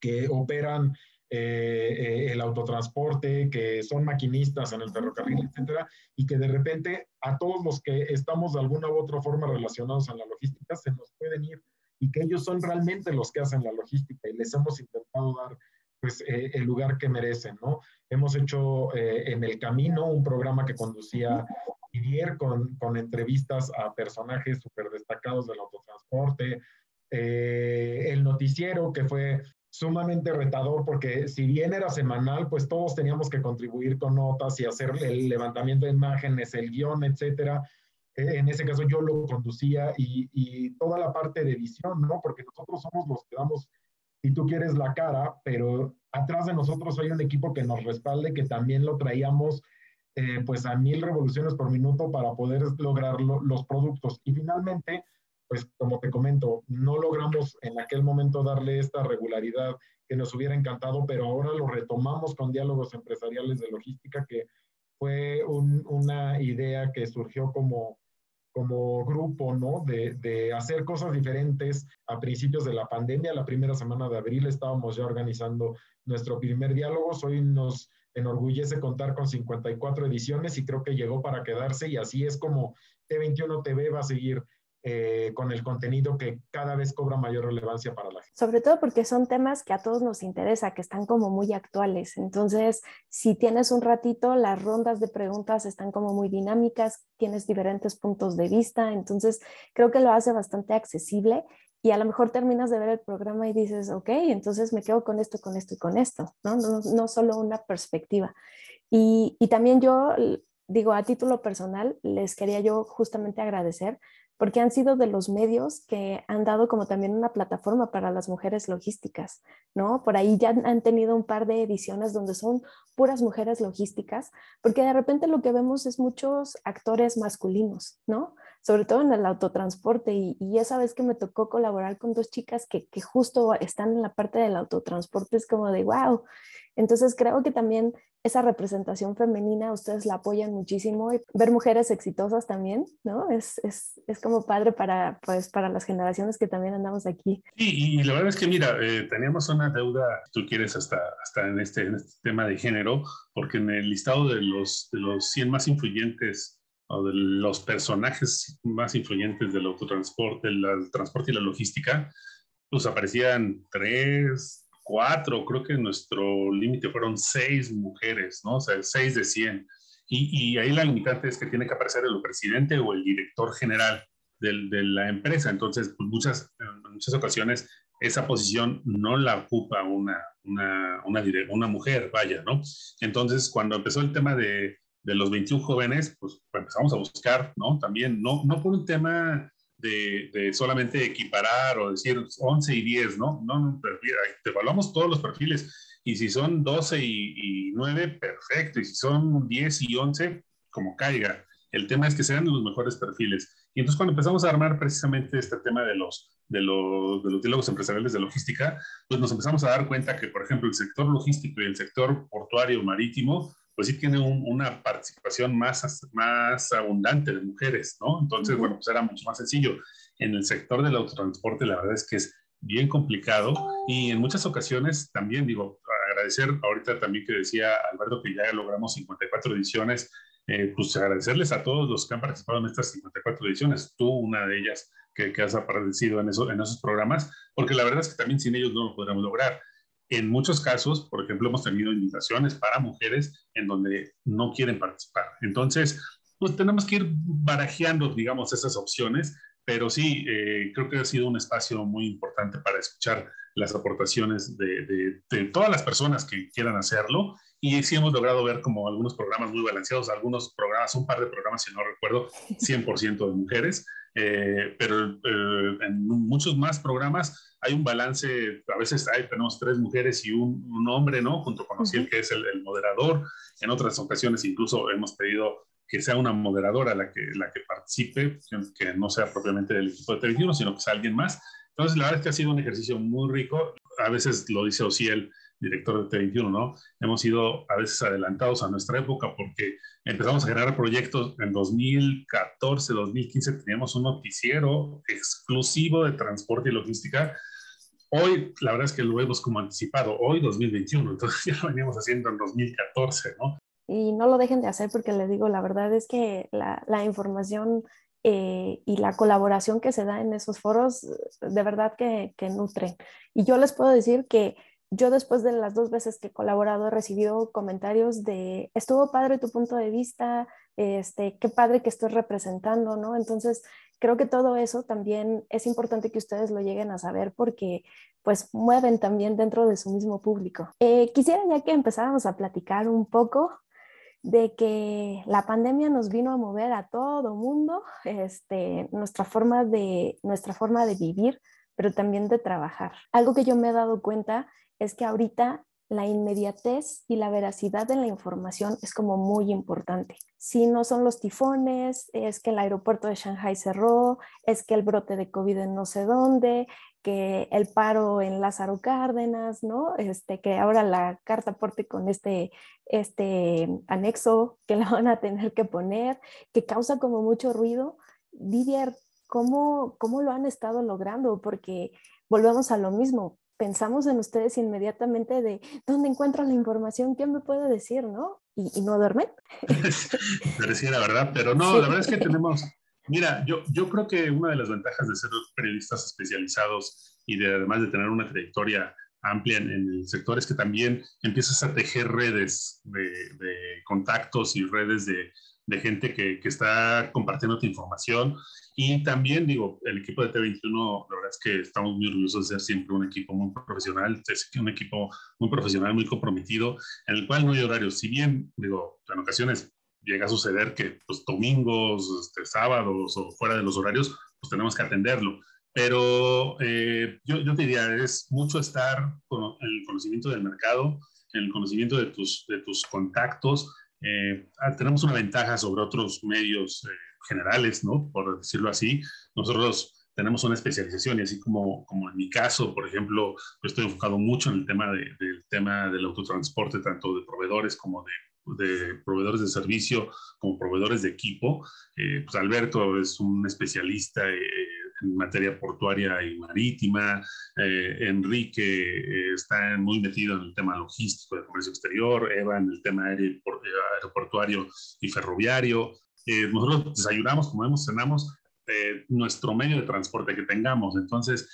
[SPEAKER 2] que operan eh, eh, el autotransporte, que son maquinistas en el ferrocarril, etcétera, y que de repente a todos los que estamos de alguna u otra forma relacionados a la logística se nos pueden ir y que ellos son realmente los que hacen la logística y les hemos intentado dar pues, eh, el lugar que merecen, ¿no? Hemos hecho eh, en el camino un programa que conducía Didier con, con entrevistas a personajes súper destacados del autotransporte, eh, el noticiero que fue sumamente retador porque si bien era semanal, pues todos teníamos que contribuir con notas y hacer el levantamiento de imágenes, el guion, etcétera. En ese caso yo lo conducía y, y toda la parte de edición, ¿no? Porque nosotros somos los que damos si tú quieres la cara, pero atrás de nosotros hay un equipo que nos respalde, que también lo traíamos eh, pues a mil revoluciones por minuto para poder lograr los productos. Y finalmente, pues como te comento, no logramos en aquel momento darle esta regularidad que nos hubiera encantado, pero ahora lo retomamos con diálogos empresariales de logística, que fue una idea que surgió como como grupo, ¿no? De, de, hacer cosas diferentes a principios de la pandemia. La primera semana de abril estábamos ya organizando nuestro primer diálogo. Hoy nos enorgullece contar con 54 ediciones y creo que llegó para quedarse y así es como T21 TV va a seguir eh, con el contenido que cada vez cobra mayor relevancia para la gente.
[SPEAKER 1] Sobre todo porque son temas que a todos nos interesa, que están como muy actuales. Entonces, si tienes un ratito, las rondas de preguntas están como muy dinámicas, tienes diferentes puntos de vista, entonces creo que lo hace bastante accesible y a lo mejor terminas de ver el programa y dices, ok, entonces me quedo con esto, con esto y con esto, ¿no? No, no solo una perspectiva. Y, y también yo digo, a título personal, les quería yo justamente agradecer porque han sido de los medios que han dado como también una plataforma para las mujeres logísticas, ¿no? Por ahí ya han tenido un par de ediciones donde son puras mujeres logísticas, porque de repente lo que vemos es muchos actores masculinos, ¿no? Sobre todo en el autotransporte. Y, esa vez que me tocó colaborar con dos chicas que, que justo están en la parte del autotransporte, es como de, wow. Entonces creo que también esa representación femenina ustedes la apoyan muchísimo y ver mujeres exitosas también, ¿no? Es, es, es, como padre para, pues, para las generaciones que también andamos aquí.
[SPEAKER 3] Sí, y la verdad es que mira, eh, teníamos una deuda, tú quieres, hasta, hasta en, este, en este tema de género, porque en el listado de los, de los 100 más influyentes o de los personajes más influyentes del autotransporte, el transporte y la logística, pues aparecían tres, cuatro, creo que nuestro límite fueron seis mujeres, ¿no? O sea, seis de cien. Y, y, ahí la limitante es que tiene que aparecer el presidente o el director general del, de la empresa. Entonces, pues muchas, en muchas ocasiones esa posición no la ocupa una, una, una, una mujer, vaya, ¿no? Entonces, cuando empezó el tema de, de los 21 jóvenes, pues empezamos a buscar, ¿no? También, no, no por un tema de, solamente equiparar o decir 11 y 10, ¿no? No, no, evaluamos todos los perfiles y si son 12 y, 9, perfecto, y si son 10 y 11, como caiga. El tema es que sean los mejores perfiles. Y entonces cuando empezamos a armar precisamente este tema de los, de los, de los diálogos empresariales de logística, pues nos empezamos a dar cuenta que, por ejemplo, el sector logístico y el sector portuario marítimo pues sí tiene una participación más, más abundante de mujeres, ¿no? Entonces, bueno, pues era mucho más sencillo. En el sector del autotransporte, la verdad es que es bien complicado y en muchas ocasiones también, digo, agradecer ahorita también que decía Alberto que ya logramos 54 ediciones, eh, pues agradecerles a todos los que han participado en estas 54 ediciones, tú una de ellas que, que has aparecido en, eso, en esos programas, porque la verdad es que también sin ellos no lo podríamos lograr. En muchos casos, por ejemplo, hemos tenido invitaciones para mujeres en donde no quieren participar. Entonces, pues tenemos que ir barajeando, digamos, esas opciones, pero sí, eh, creo que ha sido un espacio muy importante para escuchar las aportaciones de, de, todas las personas que quieran hacerlo. Y sí hemos logrado ver como algunos programas muy balanceados, algunos programas, un par de programas, si no recuerdo, 100% de mujeres, eh, pero eh, en muchos más programas hay un balance, a veces hay, tenemos tres mujeres y un, un hombre, ¿no? Junto con Ociel, que es el, moderador. En otras ocasiones incluso hemos pedido que sea una moderadora la que, la que participe, que no sea propiamente del equipo de televisión, sino que sea alguien más. Entonces, la verdad es que ha sido un ejercicio muy rico. A veces lo dice Ociel, director de T21, ¿no? Hemos sido a veces adelantados a nuestra época porque empezamos a generar proyectos en 2014, 2015, teníamos un noticiero exclusivo de transporte y logística Hoy, la verdad es que lo hemos como anticipado, hoy 2021, entonces ya lo veníamos haciendo en 2014, ¿no?
[SPEAKER 1] Y no lo dejen de hacer porque les digo, la verdad es que la, la información eh, y la colaboración que se da en esos foros, de verdad que, que nutren. Y yo les puedo decir que yo después de las dos veces que he colaborado he recibido comentarios de, estuvo padre tu punto de vista, este, qué padre que estoy representando, ¿no? Entonces, creo que todo eso también es importante que ustedes lo lleguen a saber porque pues mueven también dentro de su mismo público. Eh, quisiera ya que empezáramos a platicar un poco de que la pandemia nos vino a mover a todo mundo, este, nuestra, forma de, nuestra forma de vivir, pero también de trabajar. Algo que yo me he dado cuenta es que ahorita la inmediatez y la veracidad de la información es como muy importante. Si no son los tifones, es que el aeropuerto de Shanghai cerró, es que el brote de COVID en no sé dónde, que el paro en Lázaro Cárdenas, ¿no? Este, que ahora la carta aporte con este, este anexo que la van a tener que poner, que causa como mucho ruido. Didier, ¿cómo, cómo lo han estado logrando? Porque volvemos a lo mismo, pensamos en ustedes inmediatamente de dónde encuentro la información, quién me puede decir, ¿no? Y, no duermen.
[SPEAKER 3] Pareciera verdad, pero no, la verdad es que tenemos, mira, yo, yo creo que una de las ventajas de ser periodistas especializados y de además de tener una trayectoria amplia en, el sector es que también empiezas a tejer redes de, de contactos y redes de, de gente que, que, está compartiendo tu información. Y también, digo, el equipo de T21, la verdad es que estamos muy orgullosos de ser siempre un equipo muy profesional, es un equipo muy profesional, muy comprometido, en el cual no hay horarios. Si bien, digo, en ocasiones llega a suceder que pues, domingos, este, sábados o fuera de los horarios, pues tenemos que atenderlo. Pero eh, yo, yo, te diría, es mucho estar con el conocimiento del mercado, en el conocimiento de tus, de tus contactos. Eh, ah, tenemos una ventaja sobre otros medios eh, generales, ¿no? Por decirlo así. Nosotros tenemos una especialización y así como, como en mi caso, por ejemplo, yo estoy enfocado mucho en el tema de, del tema del autotransporte, tanto de proveedores como de de proveedores de servicio como proveedores de equipo. Eh, pues Alberto es un especialista eh, en materia portuaria y marítima. Eh, Enrique está muy metido en el tema logístico de comercio exterior. Eva en el tema aeroportuario y ferroviario. nosotros desayunamos, comemos, cenamos nuestro medio de transporte que tengamos. Entonces,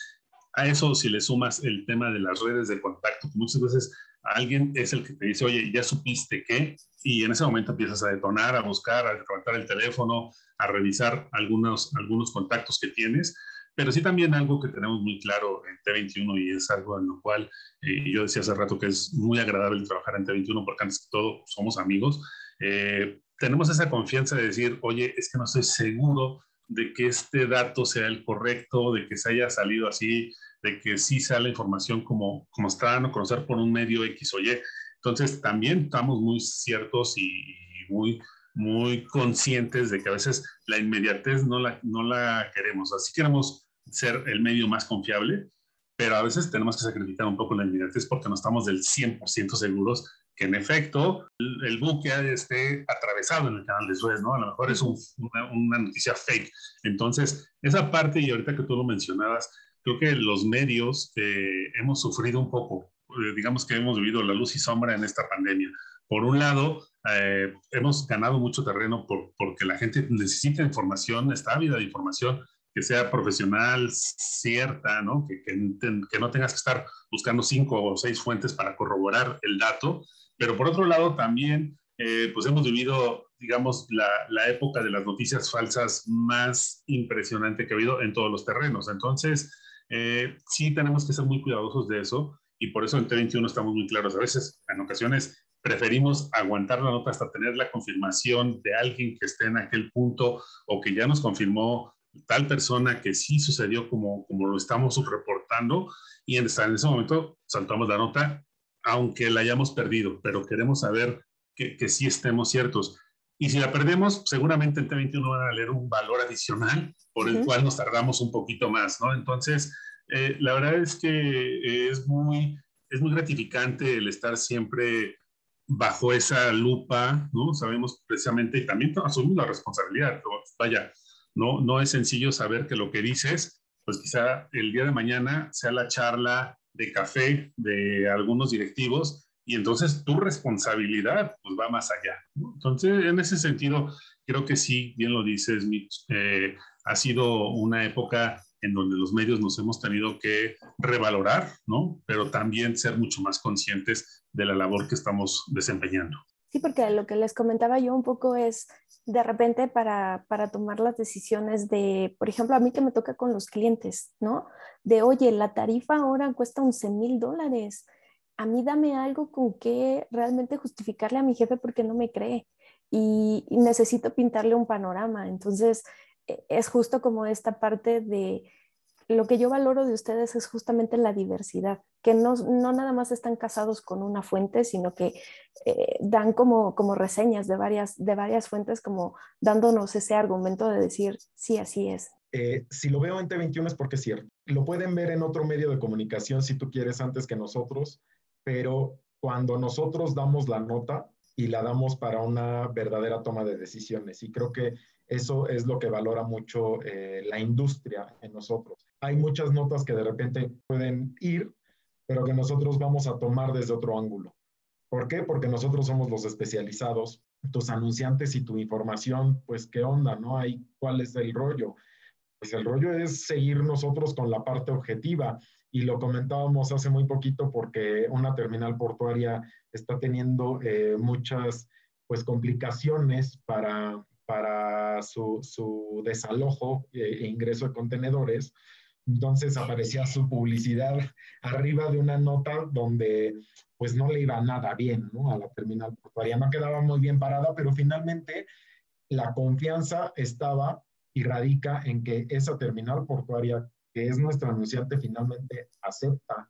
[SPEAKER 3] a eso si le sumas el tema de las redes de contacto, muchas veces alguien es el que te dice, oye, ya supiste qué, y en ese momento empiezas a detonar, a buscar, a levantar el teléfono, a revisar algunos, algunos contactos que tienes, pero sí también algo que tenemos muy claro en T21 y es algo en lo cual eh, yo decía hace rato que es muy agradable trabajar en T21 porque antes que todo somos amigos. Eh, tenemos esa confianza de decir, oye, es que no estoy seguro de que este dato sea el correcto, de que se haya salido así, de que sí sea la información como, como está a conocer por un medio X o Y. Entonces, también estamos muy ciertos y, muy, muy conscientes de que a veces la inmediatez no la, no la queremos. Así queremos ser el medio más confiable, pero a veces tenemos que sacrificar un poco la inmediatez porque no estamos del 100% seguros que en efecto el, buque esté atravesado en el canal de Suez, ¿no? A lo mejor es una, una, noticia fake. Entonces, esa parte, y ahorita que tú lo mencionabas, creo que los medios eh, hemos sufrido un poco, eh, digamos que hemos vivido la luz y sombra en esta pandemia. Por un lado, eh, hemos ganado mucho terreno por, porque la gente necesita información, está ávida de información que sea profesional, cierta, ¿no? Que, que, que, no tengas que estar buscando cinco o seis fuentes para corroborar el dato. Pero por otro lado, también, pues hemos vivido, digamos, la, la, época de las noticias falsas más impresionante que ha habido en todos los terrenos. Entonces, eh, sí tenemos que ser muy cuidadosos de eso y por eso en T21 estamos muy claros. A veces, en ocasiones, preferimos aguantar la nota hasta tener la confirmación de alguien que esté en aquel punto o que ya nos confirmó tal persona que sí sucedió como, como lo estamos reportando y en, en ese momento saltamos la nota, aunque la hayamos perdido, pero queremos saber que, que sí estemos ciertos. Y si la perdemos, seguramente en T21 van a leer un valor adicional por el cual nos tardamos un poquito más, ¿no? Entonces, eh, la verdad es que es muy, es muy gratificante el estar siempre bajo esa lupa, ¿no? Sabemos precisamente, y también asumimos la responsabilidad, vaya, no, no es sencillo saber que lo que dices, pues quizá el día de mañana sea la charla de café de algunos directivos y entonces tu responsabilidad pues va más allá. Entonces, en ese sentido, creo que sí, bien lo dices, Mitch, eh, ha sido una época en donde los medios nos hemos tenido que revalorar, ¿no? Pero también ser mucho más conscientes de la labor que estamos desempeñando.
[SPEAKER 1] Sí, porque lo que les comentaba yo un poco es, de repente para, para tomar las decisiones de, por ejemplo, a mí que me toca con los clientes, ¿no? De, oye, la tarifa ahora cuesta 11 mil dólares. A mí dame algo con que realmente justificarle a mi jefe porque no me cree y, y necesito pintarle un panorama. Entonces, es justo como esta parte de lo que yo valoro de ustedes es justamente la diversidad, que no, no nada más están casados con una fuente, sino que eh, dan como, como reseñas de varias, de varias fuentes, como dándonos ese argumento de decir, sí, así es.
[SPEAKER 2] Eh, si lo veo en T21 es porque es cierto. Lo pueden ver en otro medio de comunicación si tú quieres antes que nosotros, pero cuando nosotros damos la nota y la damos para una verdadera toma de decisiones, y creo que eso es lo que valora mucho eh, la industria en nosotros. Hay muchas notas que de repente pueden ir, pero que nosotros vamos a tomar desde otro ángulo. ¿Por qué? Porque nosotros somos los especializados. Tus anunciantes y tu información, pues, ¿qué onda? ¿No? hay ¿Cuál es el rollo? Pues el rollo es seguir nosotros con la parte objetiva. Y lo comentábamos hace muy poquito porque una terminal portuaria está teniendo eh, muchas pues complicaciones para para su, desalojo e ingreso de contenedores, Entonces aparecía su publicidad arriba de una nota donde pues no le iba nada bien ¿no? a la terminal portuaria. No quedaba muy bien parada, pero finalmente la confianza estaba y radica en que esa terminal portuaria, que es nuestra anunciante, finalmente acepta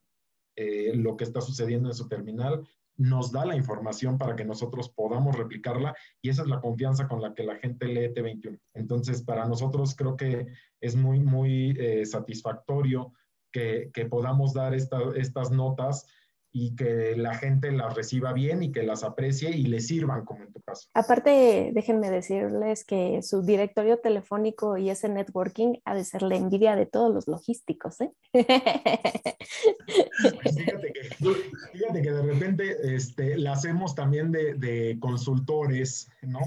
[SPEAKER 2] eh, lo que está sucediendo en su terminal, nos da la información para que nosotros podamos replicarla y esa es la confianza con la que la gente lee T21. Entonces, para nosotros creo que es muy, muy eh, satisfactorio que, que, podamos dar estas notas y que la gente las reciba bien y que las aprecie y le sirvan, como en tu caso.
[SPEAKER 1] Aparte, déjenme decirles que su directorio telefónico y ese networking ha de ser la envidia de todos los logísticos. ¿eh?
[SPEAKER 2] Pues fíjate, que, de repente este, la hacemos también de, de consultores, ¿no?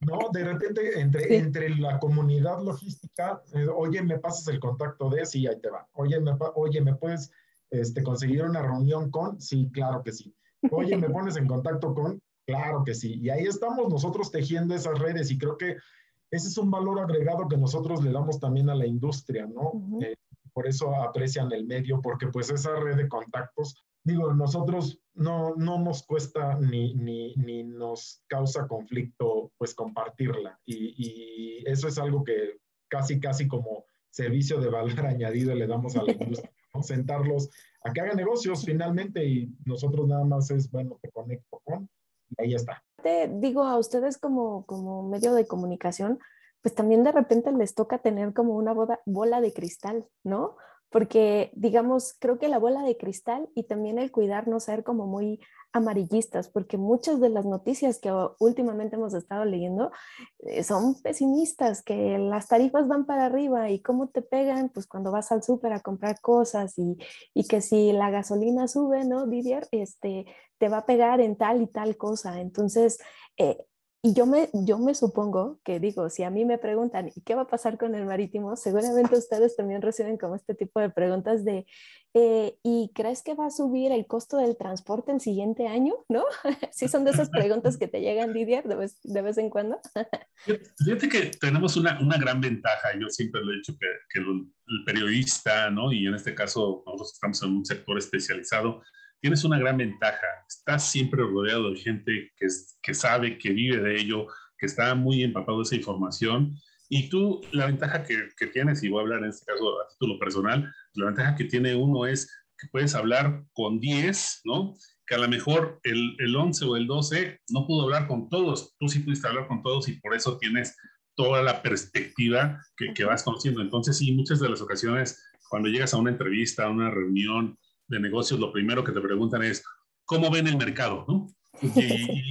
[SPEAKER 2] ¿no? De repente entre, entre la comunidad logística, eh, oye, me pasas el contacto de, sí, ahí te va. Oye, me, oye, me puedes este, conseguir una reunión con, sí, claro que sí. Oye, ¿me pones en contacto con? Claro que sí. Y ahí estamos nosotros tejiendo esas redes y creo que ese es un valor agregado que nosotros le damos también a la industria, ¿no? Eh, por eso aprecian el medio, porque pues esa red de contactos, digo, nosotros no, no nos cuesta ni, ni, ni nos causa conflicto pues compartirla. Y, y eso es algo que casi, casi como servicio de valor añadido le damos a la industria sentarlos a que hagan negocios finalmente y nosotros nada más es, bueno, te conecto con y ahí está.
[SPEAKER 1] Te digo a ustedes como, como medio de comunicación, pues también de repente les toca tener como una bola de cristal, ¿no? Porque digamos, creo que la bola de cristal y también el cuidarnos ser como muy amarillistas, porque muchas de las noticias que últimamente hemos estado leyendo eh, son pesimistas, que las tarifas van para arriba y cómo te pegan, pues cuando vas al súper a comprar cosas y, y, que si la gasolina sube, ¿no, Didier? Este, te va a pegar en tal y tal cosa. Entonces, eh, y yo me, yo me supongo que digo, si a mí me preguntan, ¿y qué va a pasar con el marítimo? Seguramente ustedes también reciben como este tipo de preguntas de, eh, ¿y crees que va a subir el costo del transporte el siguiente año? ¿No? sí son de esas preguntas que te llegan, Didier, de vez, de vez en cuando.
[SPEAKER 3] Fíjate que tenemos una, una, gran ventaja, yo siempre lo he dicho, que, que el, el periodista, ¿no? Y en este caso nosotros estamos en un sector especializado, tienes una gran ventaja. Estás siempre rodeado de gente que, que sabe, que vive de ello, que está muy empapado de esa información. Y tú, la ventaja que, que, tienes, y voy a hablar en este caso a título personal, la ventaja que tiene uno es que puedes hablar con 10, ¿no? Que a lo mejor el, el 11 o el 12 no pudo hablar con todos. Tú sí pudiste hablar con todos y por eso tienes toda la perspectiva que, que vas conociendo. Entonces, sí, muchas de las ocasiones, cuando llegas a una entrevista, a una reunión, de negocios, lo primero que te preguntan es, ¿cómo ven el mercado? ¿no?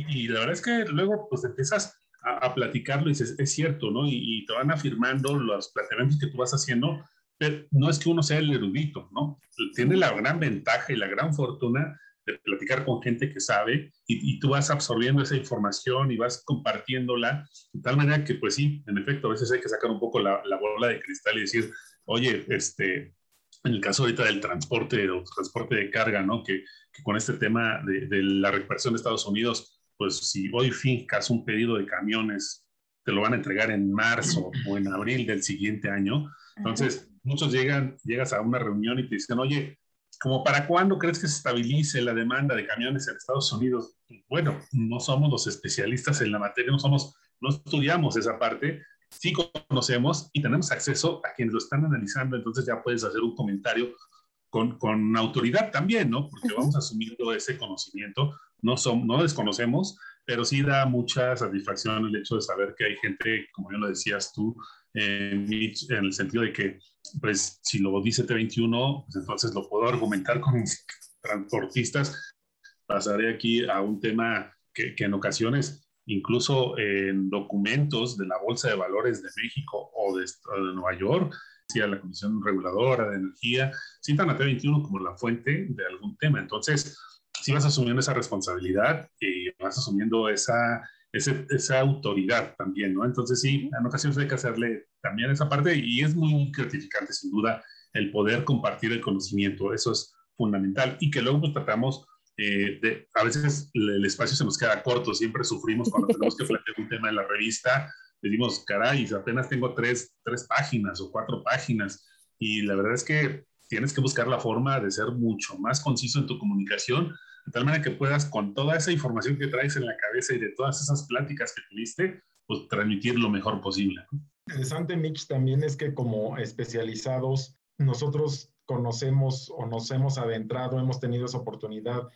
[SPEAKER 3] Y, la verdad es que luego pues empiezas a, platicarlo y es cierto, ¿no? Y, te van afirmando los planteamientos que tú vas haciendo, pero no es que uno sea el erudito, ¿no? Tiene la gran ventaja y la gran fortuna de platicar con gente que sabe y, tú vas absorbiendo esa información y vas compartiéndola de tal manera que, pues sí, en efecto, a veces hay que sacar un poco la bola de cristal y decir, oye, este, en el caso ahorita del transporte, del transporte de carga, ¿no? Que, que con este tema de, de, la recuperación de Estados Unidos, pues si hoy fincas un pedido de camiones, te lo van a entregar en marzo o en abril del siguiente año. Entonces, muchos llegan, llegas a una reunión y te dicen, oye, ¿como para cuándo crees que se estabilice la demanda de camiones en Estados Unidos? Bueno, no somos los especialistas en la materia, no somos, no estudiamos esa parte, sí conocemos y tenemos acceso a quienes lo están analizando, entonces ya puedes hacer un comentario con, con autoridad también, ¿no? Porque vamos asumiendo ese conocimiento, no, son, no desconocemos, pero sí da mucha satisfacción el hecho de saber que hay gente, como ya lo decías tú, en el sentido de que, pues, si lo dice T21, pues entonces lo puedo argumentar con mis transportistas. Pasaré aquí a un tema que, que en ocasiones incluso en documentos de la Bolsa de Valores de México o de, Nueva York, a la Comisión Reguladora de Energía, citan a T21 como la fuente de algún tema. Entonces, si vas asumiendo esa responsabilidad y vas asumiendo esa, esa autoridad también, ¿no? Entonces, sí, en ocasiones hay que hacerle también esa parte y es muy gratificante, sin duda, el poder compartir el conocimiento. Eso es fundamental y que luego pues, tratamos eh, a veces el, espacio se nos queda corto, siempre sufrimos cuando tenemos que plantear un tema en la revista, decimos, caray, apenas tengo tres, tres páginas o cuatro páginas, y la verdad es que tienes que buscar la forma de ser mucho más conciso en tu comunicación, de tal manera que puedas con toda esa información que traes en la cabeza y de todas esas pláticas que tuviste, pues transmitir lo mejor posible.
[SPEAKER 2] Interesante, Mitch, también es que como especializados, nosotros conocemos o nos hemos adentrado, hemos tenido esa oportunidad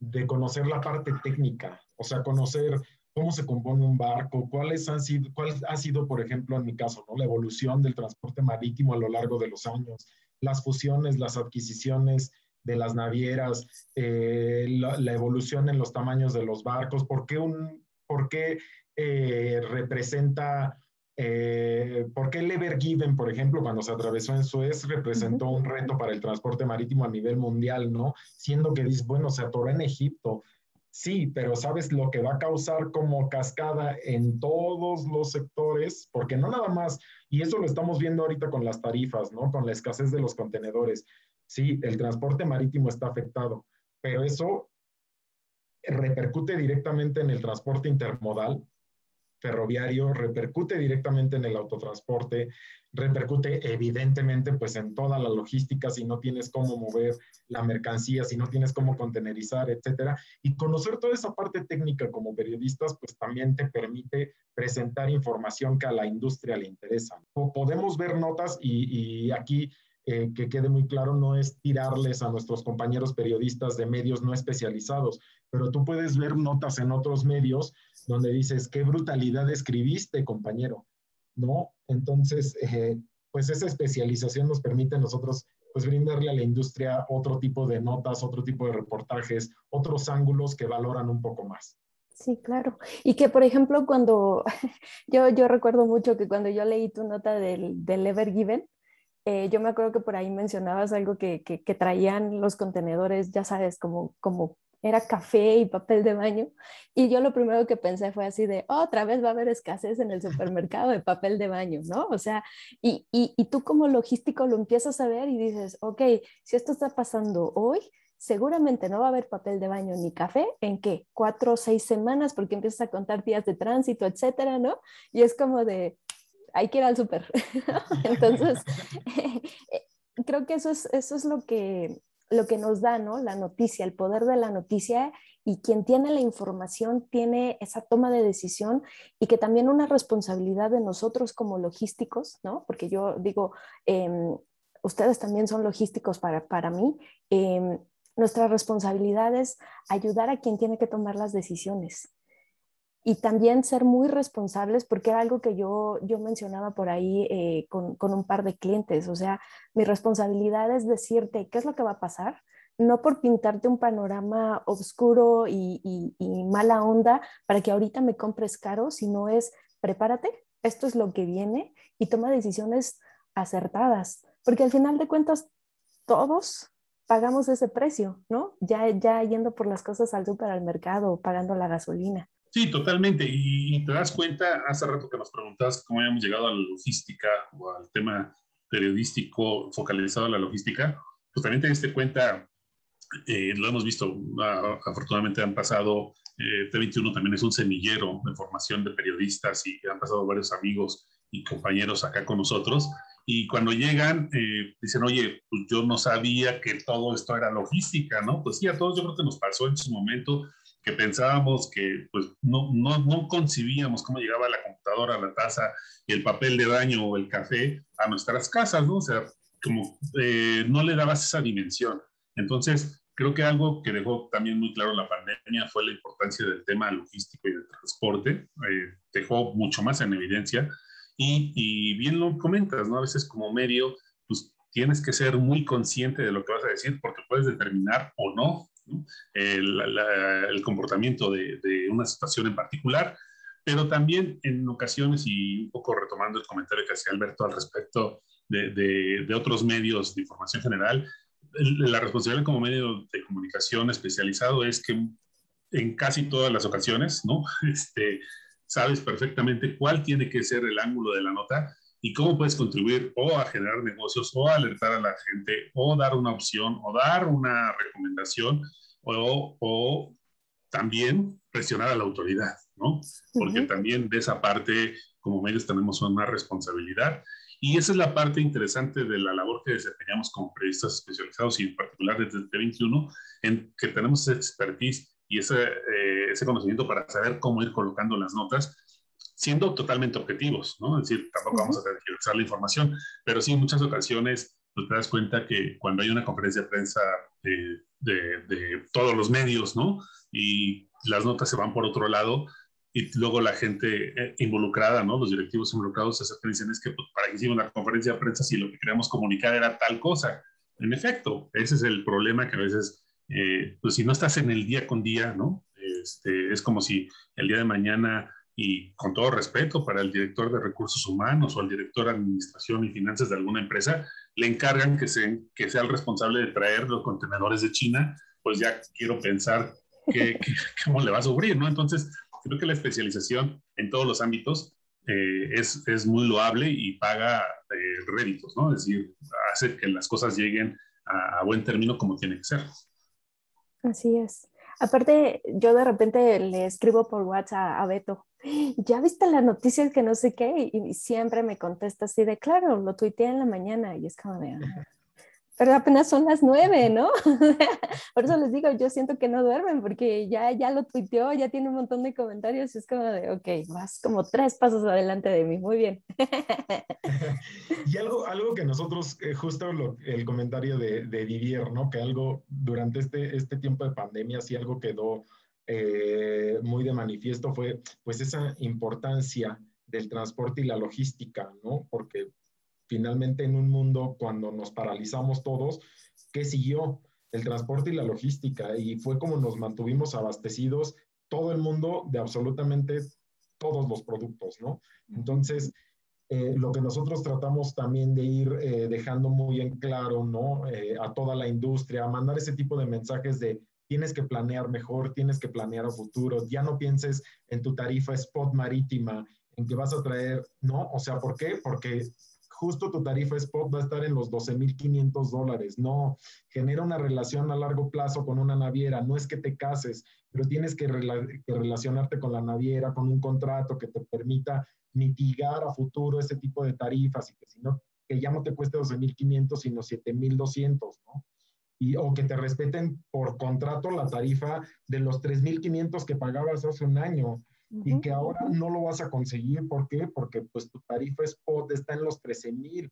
[SPEAKER 2] de conocer la parte técnica, o sea, conocer cómo se compone un barco, cuáles han sido, cuál ha sido, por ejemplo, en mi caso, ¿no? la evolución del transporte marítimo a lo largo de los años, las fusiones, las adquisiciones de las navieras, eh, la, evolución en los tamaños de los barcos, por qué, un, por qué eh, representa eh, ¿Por qué el Ever Given, por ejemplo, cuando se atravesó en Suez, representó un reto para el transporte marítimo a nivel mundial, ¿no? Siendo que dice, bueno, se atoró en Egipto. Sí, pero ¿sabes lo que va a causar como cascada en todos los sectores? Porque no nada más, y eso lo estamos viendo ahorita con las tarifas, ¿no? Con la escasez de los contenedores. Sí, el transporte marítimo está afectado, pero eso repercute directamente en el transporte intermodal, ferroviario, repercute directamente en el autotransporte, repercute evidentemente pues en toda la logística si no tienes cómo mover la mercancía, si no tienes cómo contenerizar, etcétera. Y conocer toda esa parte técnica como periodistas pues también te permite presentar información que a la industria le interesa. Podemos ver notas y, y aquí eh, que quede muy claro, no es tirarles a nuestros compañeros periodistas de medios no especializados, pero tú puedes ver notas en otros medios donde dices, qué brutalidad escribiste, compañero, ¿no? Entonces, eh, pues esa especialización nos permite a nosotros pues brindarle a la industria otro tipo de notas, otro tipo de reportajes, otros ángulos que valoran un poco más.
[SPEAKER 1] Sí, claro. Y que, por ejemplo, cuando yo, yo recuerdo mucho que cuando yo leí tu nota del, del Ever Given, eh, yo me acuerdo que por ahí mencionabas algo que, que, que, traían los contenedores, ya sabes, como, como era café y papel de baño. Y yo lo primero que pensé fue así de, otra vez va a haber escasez en el supermercado de papel de baño, ¿no? O sea, y, y, tú como logístico lo empiezas a ver y dices, ok, si esto está pasando hoy, seguramente no va a haber papel de baño ni café en qué, cuatro o seis semanas, porque empiezas a contar días de tránsito, etcétera, ¿no? Y es como de, hay que ir al súper. Entonces, eh, creo que eso es, eso es lo que lo que nos da, ¿no? La noticia, el poder de la noticia y quien tiene la información tiene esa toma de decisión y que también una responsabilidad de nosotros como logísticos, ¿no? Porque yo digo, em, ustedes también son logísticos para, para mí. Eh, nuestra responsabilidad es ayudar a quien tiene que tomar las decisiones y también ser muy responsables, porque era algo que yo, yo mencionaba por ahí eh, con, con, un par de clientes. O sea, mi responsabilidad es decirte qué es lo que va a pasar, no por pintarte un panorama oscuro y, y, mala onda para que ahorita me compres caro, sino es prepárate, esto es lo que viene y toma decisiones acertadas, porque al final de cuentas todos pagamos ese precio, ¿no? Ya, ya yendo por las cosas al supermercado, pagando la gasolina.
[SPEAKER 3] Sí, totalmente. Y, te das cuenta, hace rato que nos preguntabas cómo habíamos llegado a la logística o al tema periodístico focalizado en la logística, pues también te diste cuenta, eh, lo hemos visto, afortunadamente han pasado, eh, T21 también es un semillero de formación de periodistas y han pasado varios amigos y compañeros acá con nosotros. Y cuando llegan, eh, dicen, oye, pues yo no sabía que todo esto era logística, ¿no? Pues sí, a todos yo creo que nos pasó en su momento que pensábamos que pues, no, no, no, concibíamos cómo llegaba la computadora, la taza, el papel de baño o el café a nuestras casas, ¿no? O sea, como eh, no le dabas esa dimensión. Entonces, creo que algo que dejó también muy claro la pandemia fue la importancia del tema logístico y de transporte. Eh, dejó mucho más en evidencia. Y, y bien lo comentas, ¿no? A veces como medio, pues tienes que ser muy consciente de lo que vas a decir porque puedes determinar o no el, comportamiento de, una situación en particular, pero también en ocasiones, y un poco retomando el comentario que hacía Alberto al respecto de, de otros medios de información general, la responsabilidad como medio de comunicación especializado es que en casi todas las ocasiones, ¿no? Este, sabes perfectamente cuál tiene que ser el ángulo de la nota y cómo puedes contribuir o a generar negocios o a alertar a la gente o dar una opción o dar una recomendación o, o también presionar a la autoridad, ¿no? Porque también de esa parte como medios tenemos una responsabilidad Y esa es la parte interesante de la labor que desempeñamos como periodistas especializados y en particular desde el T21, en que tenemos esa expertise y ese, eh, ese conocimiento para saber cómo ir colocando las notas, siendo totalmente objetivos, ¿no? Es decir, tampoco vamos a tergiversar la información, pero sí en muchas ocasiones pues, te das cuenta que cuando hay una conferencia de prensa de, de, de todos los medios, ¿no? Y las notas se van por otro lado, y luego la gente eh, involucrada, ¿no? Los directivos involucrados se acercan y dicen, es que pues, para que hicimos una conferencia de prensa si lo que queríamos comunicar era tal cosa. En efecto, ese es el problema que a veces, eh, pues si no estás en el día con día, ¿no? Este, es como si el día de mañana, y con todo respeto para el director de recursos humanos o al director de administración y finanzas de alguna empresa, le encargan que, se, que sea el responsable de traer los contenedores de China, pues ya quiero pensar que, cómo le va a sufrir, ¿no? Entonces, creo que la especialización en todos los ámbitos eh, es, es, muy loable y paga eh, réditos, ¿no? Es decir, hace que las cosas lleguen a, a, buen término como tiene que ser.
[SPEAKER 1] Así es. Aparte, yo de repente le escribo por WhatsApp a Beto, ¿ya viste la noticia que no sé qué? Y siempre me contesta así de, claro, lo tuiteé en la mañana y es como de, ah, pero apenas son las nueve, ¿no? Por eso les digo, yo siento que no duermen porque ya, ya lo tuiteó, ya tiene un montón de comentarios y es como de, ok, vas como tres pasos adelante de mí, muy bien.
[SPEAKER 2] y algo, algo que nosotros, eh, justo lo, el comentario de, de Didier, ¿no? Que algo durante este, este tiempo de pandemia, sí algo quedó eh, muy de manifiesto fue pues esa importancia del transporte y la logística, ¿no? Porque finalmente en un mundo cuando nos paralizamos todos, ¿qué siguió? El transporte y la logística. Y fue como nos mantuvimos abastecidos todo el mundo de absolutamente todos los productos, ¿no? Entonces, eh, lo que nosotros tratamos también de ir eh, dejando muy en claro, ¿no? A toda la industria, mandar ese tipo de mensajes de tienes que planear mejor, tienes que planear a futuro, ya no pienses en tu tarifa spot marítima, en que vas a traer, ¿no? O sea, ¿por qué? Porque justo tu tarifa spot va a estar en los 12.500 dólares. No, genera una relación a largo plazo con una naviera. No es que te cases, pero tienes que, relacionarte con la naviera, con un contrato que te permita mitigar a futuro ese tipo de tarifas y que si no, que ya no te cueste 12.500, sino 7.200, ¿no? Y, o que te respeten por contrato la tarifa de los 3.500 que pagabas hace un año y que ahora no lo vas a conseguir. ¿Por qué? Porque pues tu tarifa spot está en los 13 mil.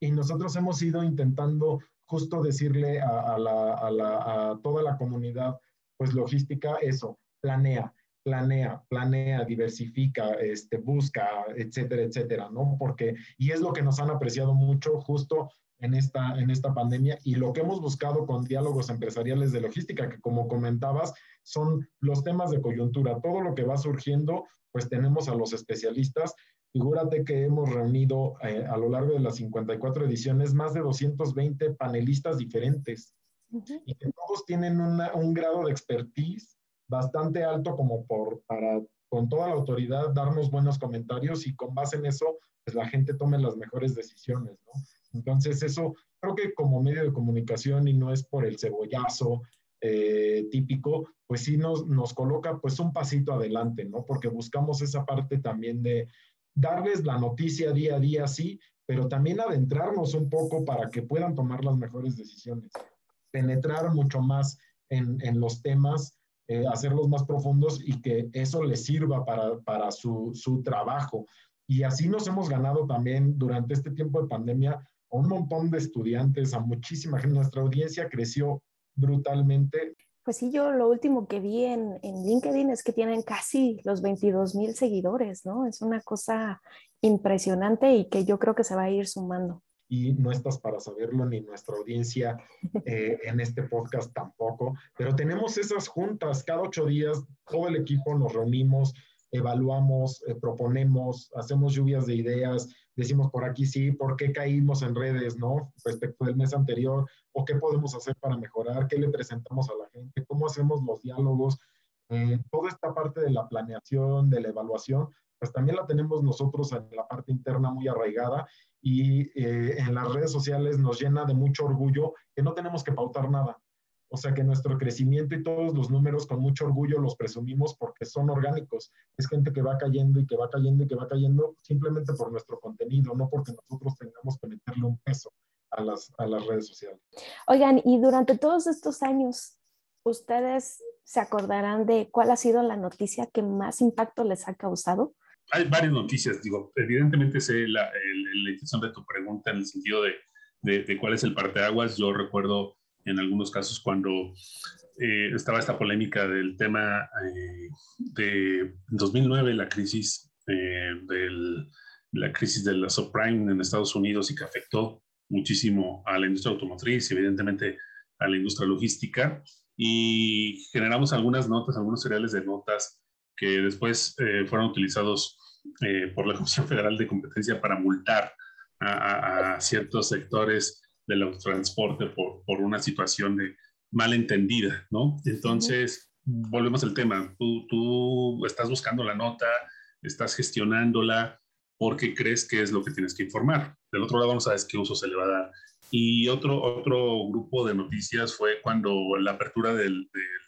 [SPEAKER 2] Y nosotros hemos ido intentando justo decirle a, la, a, la, a toda la comunidad, pues logística, eso, planea, planea, planea, diversifica, este, busca, etcétera, etcétera, ¿no? Porque, y es lo que nos han apreciado mucho justo en esta, en esta pandemia y lo que hemos buscado con diálogos empresariales de logística, que como comentabas, son los temas de coyuntura. Todo lo que va surgiendo, pues tenemos a los especialistas. Figúrate que hemos reunido eh, a lo largo de las 54 ediciones más de 220 panelistas diferentes y que todos tienen un grado de expertise bastante alto como por, para con toda la autoridad darnos buenos comentarios y con base en eso, pues la gente tome las mejores decisiones, ¿no? Entonces, eso creo que como medio de comunicación y no es por el cebollazo eh, típico, pues sí nos, nos coloca pues un pasito adelante, ¿no? Porque buscamos esa parte también de darles la noticia día a día, sí, pero también adentrarnos un poco para que puedan tomar las mejores decisiones, penetrar mucho más en, en los temas, eh, hacerlos más profundos y que eso les sirva para, para su, su trabajo. Y así nos hemos ganado también durante este tiempo de pandemia a un montón de estudiantes, a muchísima gente. Nuestra audiencia creció brutalmente.
[SPEAKER 1] Pues sí, yo lo último que vi en, en LinkedIn es que tienen casi los 22 mil seguidores, ¿no? Es una cosa impresionante y que yo creo que se va a ir sumando.
[SPEAKER 2] Y no estás para saberlo, ni nuestra audiencia eh, en este podcast tampoco, pero tenemos esas juntas cada ocho días, todo el equipo nos reunimos, evaluamos, eh, proponemos, hacemos lluvias de ideas, decimos por aquí sí, por qué caímos en redes, ¿no? Respecto del mes anterior, o qué podemos hacer para mejorar, qué le presentamos a la gente, cómo hacemos los diálogos. Eh, toda esta parte de la planeación, de la evaluación, pues también la tenemos nosotros en la parte interna muy arraigada y eh, en las redes sociales nos llena de mucho orgullo que no tenemos que pautar nada. O sea que nuestro crecimiento y todos los números con mucho orgullo los presumimos porque son orgánicos. Es gente que va cayendo y que va cayendo y que va cayendo simplemente por nuestro contenido, no porque nosotros tengamos que meterle un peso a las, a las redes sociales.
[SPEAKER 1] Oigan, y durante todos estos años, ¿ustedes se acordarán de cuál ha sido la noticia que más impacto les ha causado?
[SPEAKER 3] Hay varias noticias, digo, evidentemente sé la, la intención de tu pregunta en el sentido de, de, de cuál es el parteaguas. Yo recuerdo en algunos casos cuando eh, estaba esta polémica del tema eh, de 2009, la crisis eh, del, la crisis de la subprime en Estados Unidos y que afectó muchísimo a la industria automotriz y evidentemente a la industria logística y generamos algunas notas, algunos seriales de notas que después fueron utilizados por la Comisión Federal de Competencia para multar a, a ciertos sectores del transporte por, por una situación de malentendida, ¿no? Entonces, volvemos al tema. Tú, tú estás buscando la nota, estás gestionándola porque crees que es lo que tienes que informar. Del otro lado no sabes qué uso se le va a dar. Y otro, otro grupo de noticias fue cuando la apertura del, del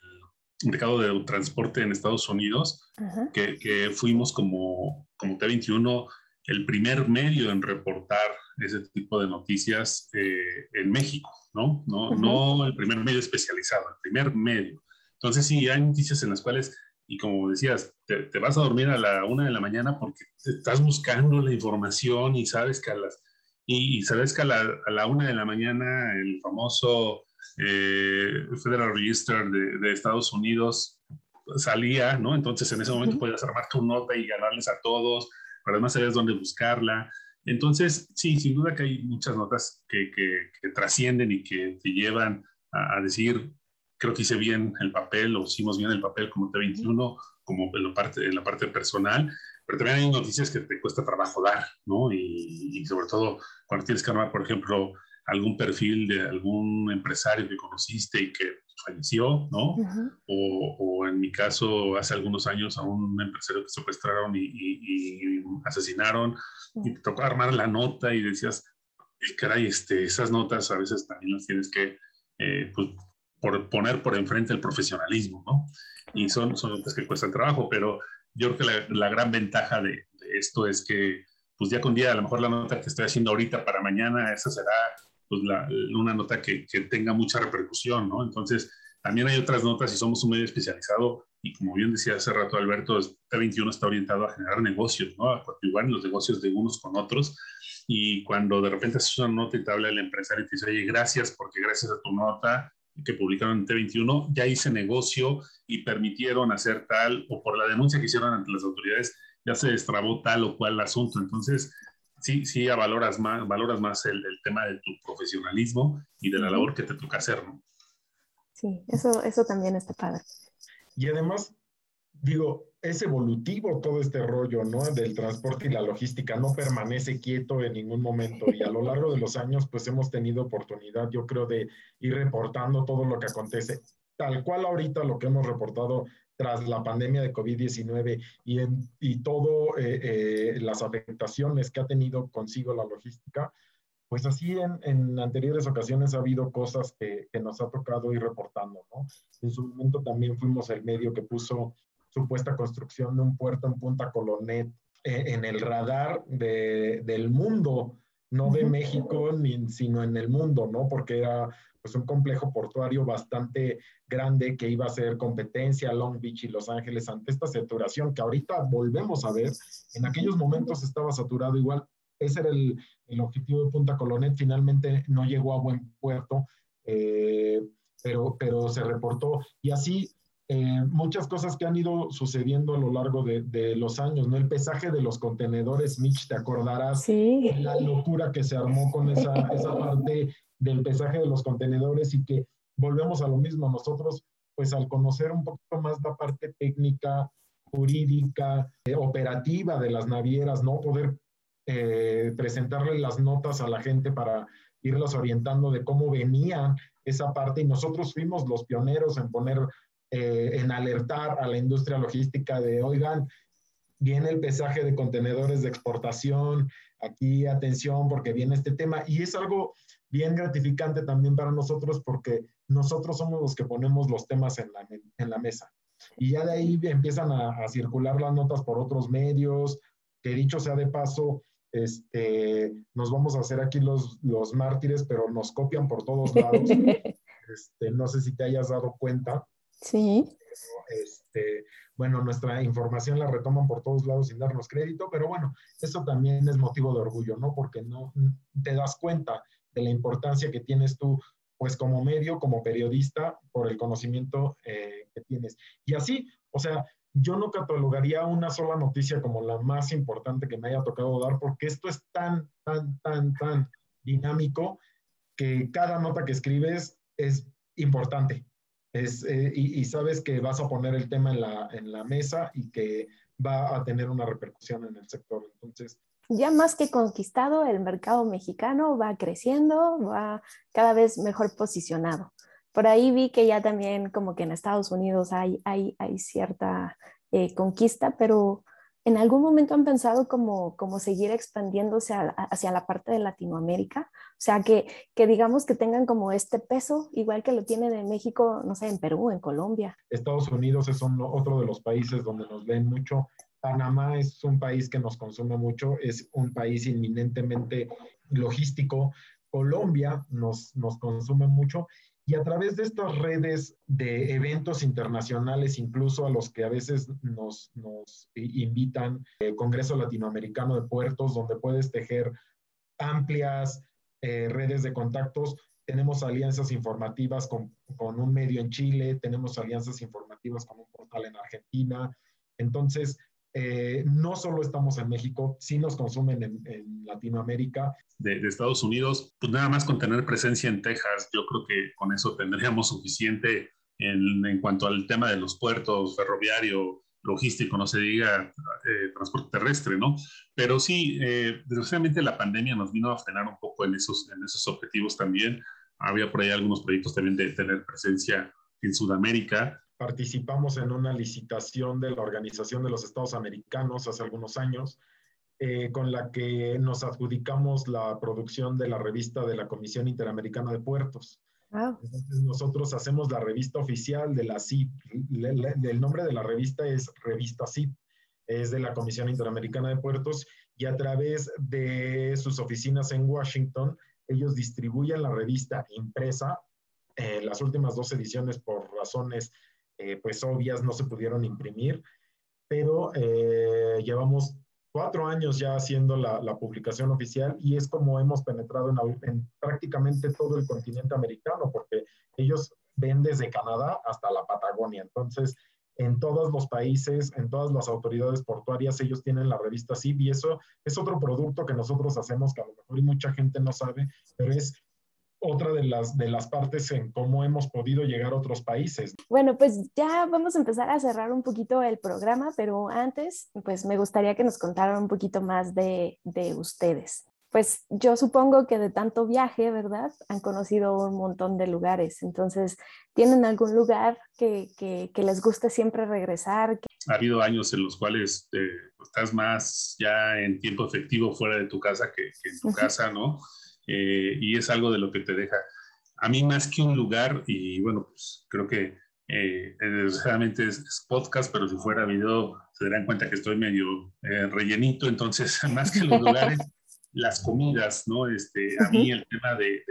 [SPEAKER 3] mercado de transporte en Estados Unidos, que, que, fuimos como, como T21 el primer medio en reportar ese tipo de noticias eh, en México, ¿no? No, no el primer medio especializado, el primer medio. Entonces sí, hay noticias en las cuales, y como decías, te, vas a dormir a la una de la mañana porque estás buscando la información y sabes que a las, y, sabes que a la, a la, una de la mañana el famoso eh, Federal Register de, de, Estados Unidos salía, ¿no? Entonces en ese momento puedes armar tu nota y ganarles a todos, pero además sabes dónde buscarla. Entonces, sí, sin duda que hay muchas notas que, que, trascienden y que te llevan a, decir, creo que hice bien el papel o hicimos bien el papel como T21, como en la parte, en la parte personal, pero también hay noticias que te cuesta trabajo dar, ¿no? Y, y sobre todo cuando tienes que armar, por ejemplo, algún perfil de algún empresario que conociste y que falleció, ¿no? o, o, en mi caso, hace algunos años a un empresario que secuestraron y, y, y asesinaron, y te tocó armar la nota y decías, caray, este, esas notas a veces también las tienes que eh, pues, por, poner por enfrente el profesionalismo, ¿no? Y son, son notas que cuestan trabajo, pero yo creo que la, la gran ventaja de, de, esto es que, pues día con día, a lo mejor la nota que estoy haciendo ahorita para mañana, esa será pues la, una nota que, que, tenga mucha repercusión, ¿no? Entonces, también hay otras notas y somos un medio especializado y como bien decía hace rato Alberto, T21 está orientado a generar negocios, ¿no? A coadyuvar los negocios de unos con otros y cuando de repente haces una nota y te habla el empresario y te dice, oye, gracias porque gracias a tu nota que publicaron en T21 ya hice negocio y permitieron hacer tal o por la denuncia que hicieron ante las autoridades ya se destrabó tal o cual asunto. Entonces, sí, sí valoras más, valoras más el, el, tema de tu profesionalismo y de la labor que te toca hacer, ¿no?
[SPEAKER 1] Sí, eso, eso también está padre.
[SPEAKER 2] Y además, digo, es evolutivo todo este rollo, ¿no? Del transporte y la logística, no permanece quieto en ningún momento y a lo largo de los años, pues hemos tenido oportunidad, yo creo, de ir reportando todo lo que acontece. Tal cual ahorita lo que hemos reportado tras la pandemia de COVID-19 y, y todo eh, eh, las afectaciones que ha tenido consigo la logística, pues así en, en, anteriores ocasiones ha habido cosas que, que, nos ha tocado ir reportando, ¿no? En su momento también fuimos el medio que puso supuesta construcción de un puerto en Punta Colonet eh, en el radar de, del mundo, no de México, ni, sino en el mundo, ¿no? Porque era pues un complejo portuario bastante grande que iba a ser competencia Long Beach y Los Ángeles ante esta saturación que ahorita volvemos a ver. En aquellos momentos estaba saturado igual. Ese era el, el objetivo de Punta Colonet. Finalmente no llegó a buen puerto, eh, pero, pero se reportó. Y así eh, muchas cosas que han ido sucediendo a lo largo de, de, los años, ¿no? El pesaje de los contenedores, Mitch, te acordarás
[SPEAKER 1] sí.
[SPEAKER 2] la locura que se armó con esa, esa parte del pesaje de los contenedores y que volvemos a lo mismo. Nosotros, pues al conocer un poquito más la parte técnica, jurídica, eh, operativa de las navieras, ¿no? Poder eh, presentarle las notas a la gente para irlos orientando de cómo venía esa parte y nosotros fuimos los pioneros en poner, eh, en alertar a la industria logística de, oigan, viene el pesaje de contenedores de exportación, aquí atención porque viene este tema y es algo bien gratificante también para nosotros porque nosotros somos los que ponemos los temas en la, en la mesa. Y ya de ahí empiezan a, circular las notas por otros medios, que dicho sea de paso, este, nos vamos a hacer aquí los, los mártires, pero nos copian por todos lados. Este, no sé si te hayas dado cuenta.
[SPEAKER 1] Sí.
[SPEAKER 2] Este, bueno, nuestra información la retoman por todos lados sin darnos crédito, pero bueno, eso también es motivo de orgullo, ¿no? Porque no te das cuenta de la importancia que tienes tú pues como medio, como periodista, por el conocimiento eh, que tienes. Y así, o sea, yo no catalogaría una sola noticia como la más importante que me haya tocado dar, porque esto es tan, tan, tan, tan dinámico que cada nota que escribes es importante. Es, eh, y, y, sabes que vas a poner el tema en la, en la mesa y que va a tener una repercusión en el sector. Entonces,
[SPEAKER 1] ya más que conquistado, el mercado mexicano va creciendo, va cada vez mejor posicionado. Por ahí vi que ya también como que en Estados Unidos hay, hay, hay cierta eh, conquista, pero ¿en algún momento han pensado como, como seguir expandiéndose hacia la parte de Latinoamérica? O sea, que, que digamos que tengan como este peso, igual que lo tienen en México, no sé, en Perú, en Colombia.
[SPEAKER 2] Estados Unidos es otro de los países donde nos leen mucho Panamá es un país que nos consume mucho, es un país inminentemente logístico. Colombia nos, nos consume mucho y a través de estas redes de eventos internacionales, incluso a los que a veces nos, nos invitan, el Congreso Latinoamericano de Puertos, donde puedes tejer amplias eh, redes de contactos, tenemos alianzas informativas con, con, un medio en Chile, tenemos alianzas informativas con un portal en Argentina. Entonces, eh, no solo estamos en México, sí nos consumen en, Latinoamérica.
[SPEAKER 3] De, Estados Unidos, pues nada más con tener presencia en Texas, yo creo que con eso tendríamos suficiente en, en cuanto al tema de los puertos, ferroviario, logístico, no se diga eh, transporte terrestre, ¿no? Pero sí, eh, desgraciadamente la pandemia nos vino a frenar un poco en esos, en esos objetivos también. Había por ahí algunos proyectos también de tener presencia en Sudamérica,
[SPEAKER 2] participamos en una licitación de la Organización de los Estados Americanos hace algunos años, eh, con la que nos adjudicamos la producción de la revista de la Comisión Interamericana de Puertos. Entonces nosotros hacemos la revista oficial de la CIP. el nombre de la revista es Revista CIP, es de la Comisión Interamericana de Puertos y a través de sus oficinas en Washington, ellos distribuyen la revista impresa. Eh, las últimas dos ediciones por razones eh, pues obvias no se pudieron imprimir, pero eh, llevamos cuatro años ya haciendo la, publicación oficial y es como hemos penetrado en, prácticamente todo el continente americano, porque ellos ven desde Canadá hasta la Patagonia. Entonces, en todos los países, en todas las autoridades portuarias, ellos tienen la revista CIP y eso es otro producto que nosotros hacemos que a lo mejor mucha gente no sabe, pero es otra de las, de las partes en cómo hemos podido llegar a otros países.
[SPEAKER 1] Bueno, pues ya vamos a empezar a cerrar un poquito el programa, pero antes, pues me gustaría que nos contaran un poquito más de, de ustedes. Pues yo supongo que de tanto viaje, ¿verdad? Han conocido un montón de lugares. Entonces, ¿tienen algún lugar que, que, que les guste siempre regresar?
[SPEAKER 3] Ha habido años en los cuales eh, estás más ya en tiempo efectivo fuera de tu casa que, que en tu casa, ¿no? Eh, y es algo de lo que te deja. A mí más que un lugar, y bueno, pues creo que eh, desgraciadamente es, podcast, pero si fuera video se darán cuenta que estoy medio eh, rellenito, entonces más que los lugares, las comidas, ¿no? Este, a mí el tema de,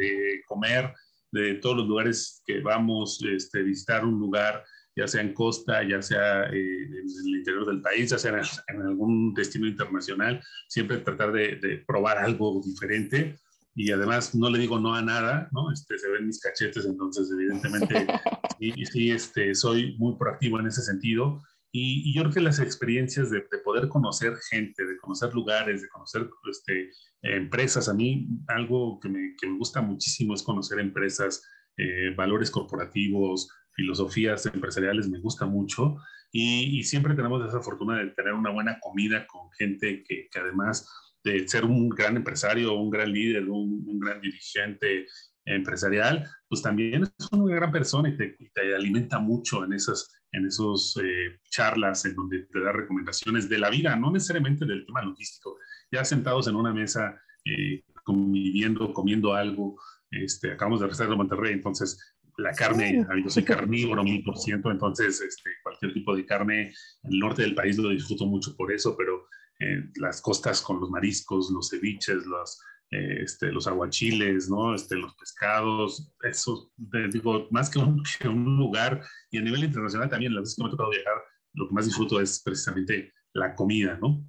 [SPEAKER 3] comer, de todos los lugares que vamos, este, visitar un lugar, ya sea en costa, ya sea en el interior del país, ya sea en, algún destino internacional, siempre tratar de, de, probar algo diferente y además no le digo no a nada, ¿no? Este, se ven mis cachetes, entonces evidentemente sí, sí este, soy muy proactivo en ese sentido. Y, yo creo que las experiencias de, poder conocer gente, de conocer lugares, de conocer este, empresas, a mí algo que me, que me, gusta muchísimo es conocer empresas, eh, valores corporativos, filosofías empresariales, me gusta mucho. Y, y, siempre tenemos esa fortuna de tener una buena comida con gente que, que además de ser un gran empresario, un gran líder, un, gran dirigente empresarial, pues también es una gran persona y te, te alimenta mucho en esas en esos eh, charlas en donde te da recomendaciones de la vida, no necesariamente del tema logístico, ya sentados en una mesa, eh, conviviendo, comiendo algo, este, acabamos de regresar de Monterrey, entonces la carne, yo soy carnívoro mil por ciento, entonces este, cualquier tipo de carne el norte del país lo disfruto mucho por eso, pero eh, las costas con los mariscos, los ceviches, los, eh, este, los aguachiles, ¿no? Este, los pescados, eso, digo, más que un, que un, lugar, y a nivel internacional también, las veces que me ha tocado viajar, lo que más disfruto es precisamente la comida, ¿no?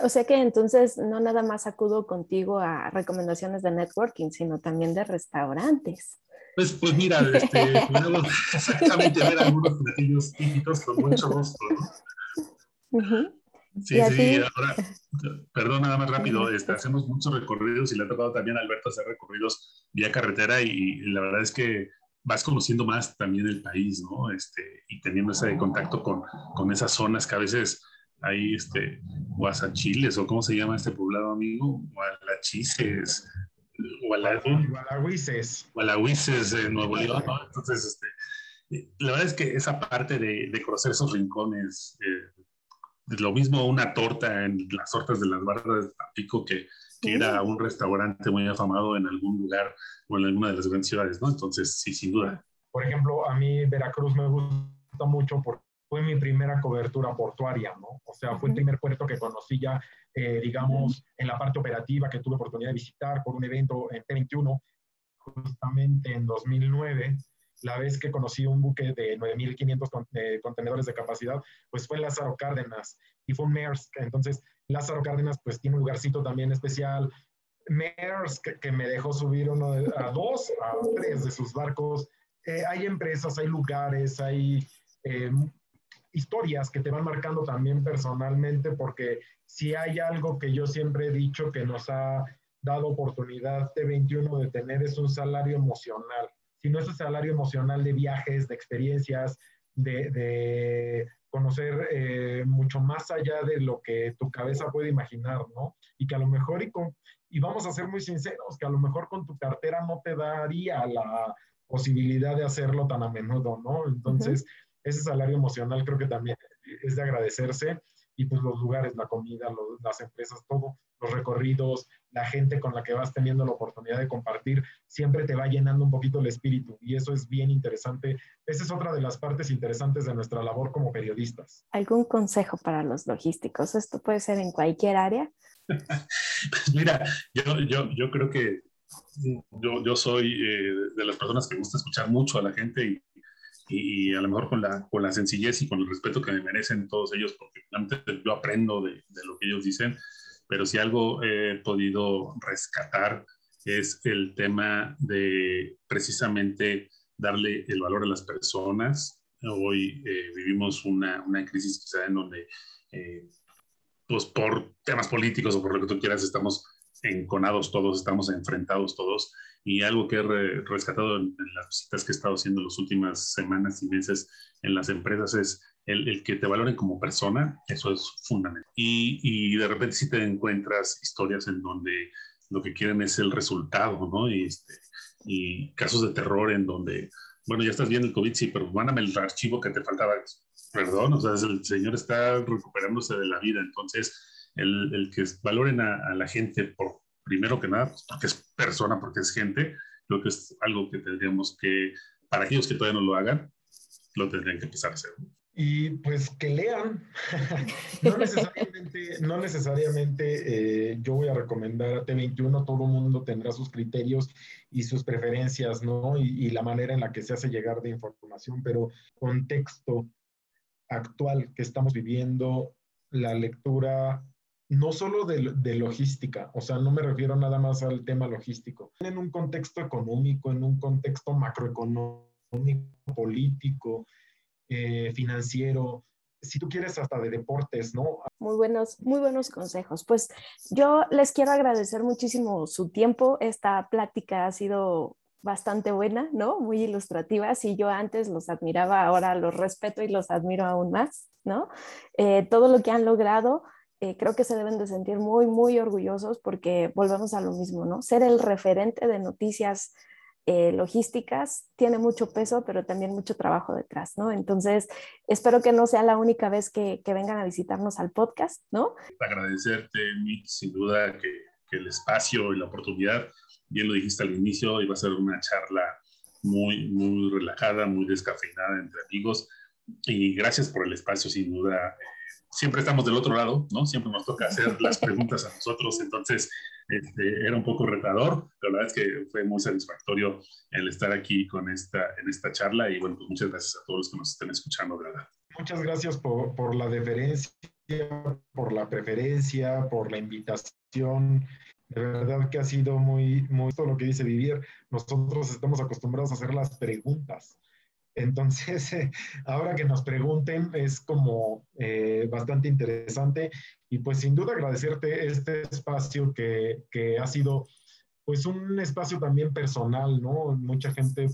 [SPEAKER 1] O sea que entonces no nada más acudo contigo a recomendaciones de networking, sino también de restaurantes.
[SPEAKER 3] Pues, pues mira, este, podemos exactamente ver algunos platillos típicos con mucho gusto, ¿no? Sí, sí, ahora, perdón, nada más rápido, este, hacemos muchos recorridos y le ha tocado también a Alberto hacer recorridos vía carretera y, la verdad es que vas conociendo más también el país, ¿no? Este, y teniendo ese contacto con, con esas zonas que a veces hay, este, Guasachiles, o cómo se llama este poblado, amigo, Gualachises,
[SPEAKER 2] Gualahuises.
[SPEAKER 3] Gualahuises de Nuevo León, ¿no? Entonces, este, la verdad es que esa parte de, de conocer esos rincones, eh, lo mismo una torta en las tortas de las barras de Tampico que, que era un restaurante muy afamado en algún lugar o en alguna de las grandes ciudades, ¿no? Entonces, sí, sin duda.
[SPEAKER 2] Por ejemplo, a mí Veracruz me gusta mucho porque fue mi primera cobertura portuaria, ¿no? O sea, fue el primer puerto que conocí ya, eh, digamos, en la parte operativa que tuve oportunidad de visitar por un evento en T21, justamente en 2009 la vez que conocí un buque de 9.500 eh, contenedores de capacidad, pues fue Lázaro Cárdenas y fue Maersk. Entonces, Lázaro Cárdenas pues tiene un lugarcito también especial. Maersk, que, me dejó subir uno a dos, a tres de sus barcos. Eh, hay empresas, hay lugares, hay eh, historias que te van marcando también personalmente, porque si hay algo que yo siempre he dicho que nos ha dado oportunidad de 21 de tener es un salario emocional sino ese salario emocional de viajes, de experiencias, de, conocer eh, mucho más allá de lo que tu cabeza puede imaginar, ¿no? Y que a lo mejor, y, con, y vamos a ser muy sinceros, que a lo mejor con tu cartera no te daría la posibilidad de hacerlo tan a menudo, ¿no? Entonces, ese salario emocional creo que también es de agradecerse y pues los lugares, la comida, las empresas, todo, los recorridos, la gente con la que vas teniendo la oportunidad de compartir, siempre te va llenando un poquito el espíritu y eso es bien interesante. Esa es otra de las partes interesantes de nuestra labor como periodistas.
[SPEAKER 1] ¿Algún consejo para los logísticos? Esto puede ser en cualquier área.
[SPEAKER 3] pues mira, yo, yo, yo creo que yo, yo soy eh, de las personas que gusta escuchar mucho a la gente y y, a lo mejor con la, con la sencillez y con el respeto que me merecen todos ellos, porque realmente yo aprendo de, de lo que ellos dicen, pero si algo he podido rescatar es el tema de precisamente darle el valor a las personas. Hoy eh, vivimos una, una, crisis quizá en donde, eh, pues por temas políticos o por lo que tú quieras, estamos enconados todos, estamos enfrentados todos y algo que he rescatado en, las visitas que he estado haciendo las últimas semanas y meses en las empresas es el, que te valoren como persona, eso es fundamental. Y, y, de repente si te encuentras historias en donde lo que quieren es el resultado, ¿no? Y, este, y casos de terror en donde, bueno, ya estás bien el COVID, sí, pero mándame el archivo que te faltaba. Perdón, o sea, el señor está recuperándose de la vida, entonces el, el que valoren a, a la gente por primero que nada, pues, porque es persona, porque es gente, creo que es algo que tendríamos que, para aquellos que todavía no lo hagan, lo tendrían que empezar a hacer.
[SPEAKER 2] Y pues que lean. no necesariamente, no necesariamente eh, yo voy a recomendar a T21, todo el mundo tendrá sus criterios y sus preferencias, ¿no? Y, y, la manera en la que se hace llegar de información, pero contexto actual que estamos viviendo, la lectura no solo de, logística, o sea, no me refiero nada más al tema logístico, en un contexto económico, en un contexto macroeconómico, político, eh, financiero, si tú quieres hasta de deportes, ¿no?
[SPEAKER 1] Muy buenos, muy buenos consejos. Pues yo les quiero agradecer muchísimo su tiempo. Esta plática ha sido bastante buena, ¿no? Muy ilustrativa. Si yo antes los admiraba, ahora los respeto y los admiro aún más, ¿no? Eh, todo lo que han logrado eh, creo que se deben de sentir muy, muy orgullosos porque volvemos a lo mismo, ¿no? Ser el referente de noticias eh, logísticas tiene mucho peso, pero también mucho trabajo detrás, ¿no? Entonces, espero que no sea la única vez que, que vengan a visitarnos al podcast, ¿no?
[SPEAKER 3] Agradecerte, Nick, sin duda que el espacio y la oportunidad, bien lo dijiste al inicio, iba a ser una charla muy, muy relajada, muy descafeinada entre amigos. Y gracias por el espacio, sin duda. Siempre estamos del otro lado, ¿no? Siempre nos toca hacer las preguntas a nosotros, entonces este, era un poco retador, pero la verdad es que fue muy satisfactorio el estar aquí con esta, en esta charla y bueno, pues muchas gracias a todos los que nos estén escuchando, de verdad.
[SPEAKER 2] Muchas gracias por, por la deferencia, por la preferencia, por la invitación. De verdad que ha sido muy, muy todo lo que dice Vivir. Nosotros estamos acostumbrados a hacer las preguntas. Entonces, ahora que nos pregunten es como eh, bastante interesante y pues sin duda agradecerte este espacio que, que, ha sido pues un espacio también personal, ¿no? Mucha gente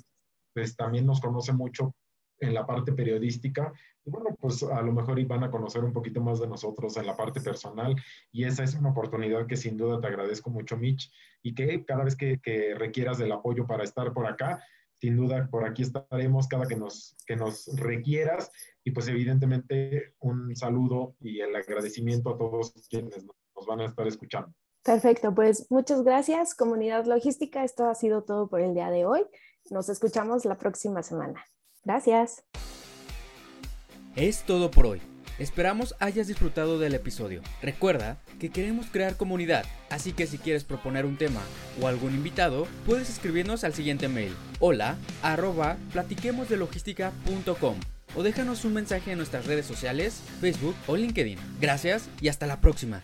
[SPEAKER 2] pues también nos conoce mucho en la parte periodística. Y bueno, pues a lo mejor van a conocer un poquito más de nosotros en la parte personal. Y esa es una oportunidad que sin duda te agradezco mucho, Mitch. Y que cada vez que, que requieras del apoyo para estar por acá, sin duda por aquí estaremos cada que nos, que nos requieras. Y pues evidentemente un saludo y el agradecimiento a todos quienes nos van a estar escuchando.
[SPEAKER 1] Perfecto, pues muchas gracias comunidad logística. Esto ha sido todo por el día de hoy. Nos escuchamos la próxima semana. Gracias.
[SPEAKER 4] Es todo por hoy. Esperamos hayas disfrutado del episodio. Recuerda que queremos crear comunidad, así que si quieres proponer un tema o algún invitado, puedes escribirnos al siguiente mail: hola arroba platiquemosdelogística.com o déjanos un mensaje en nuestras redes sociales, Facebook o LinkedIn. Gracias y hasta la próxima.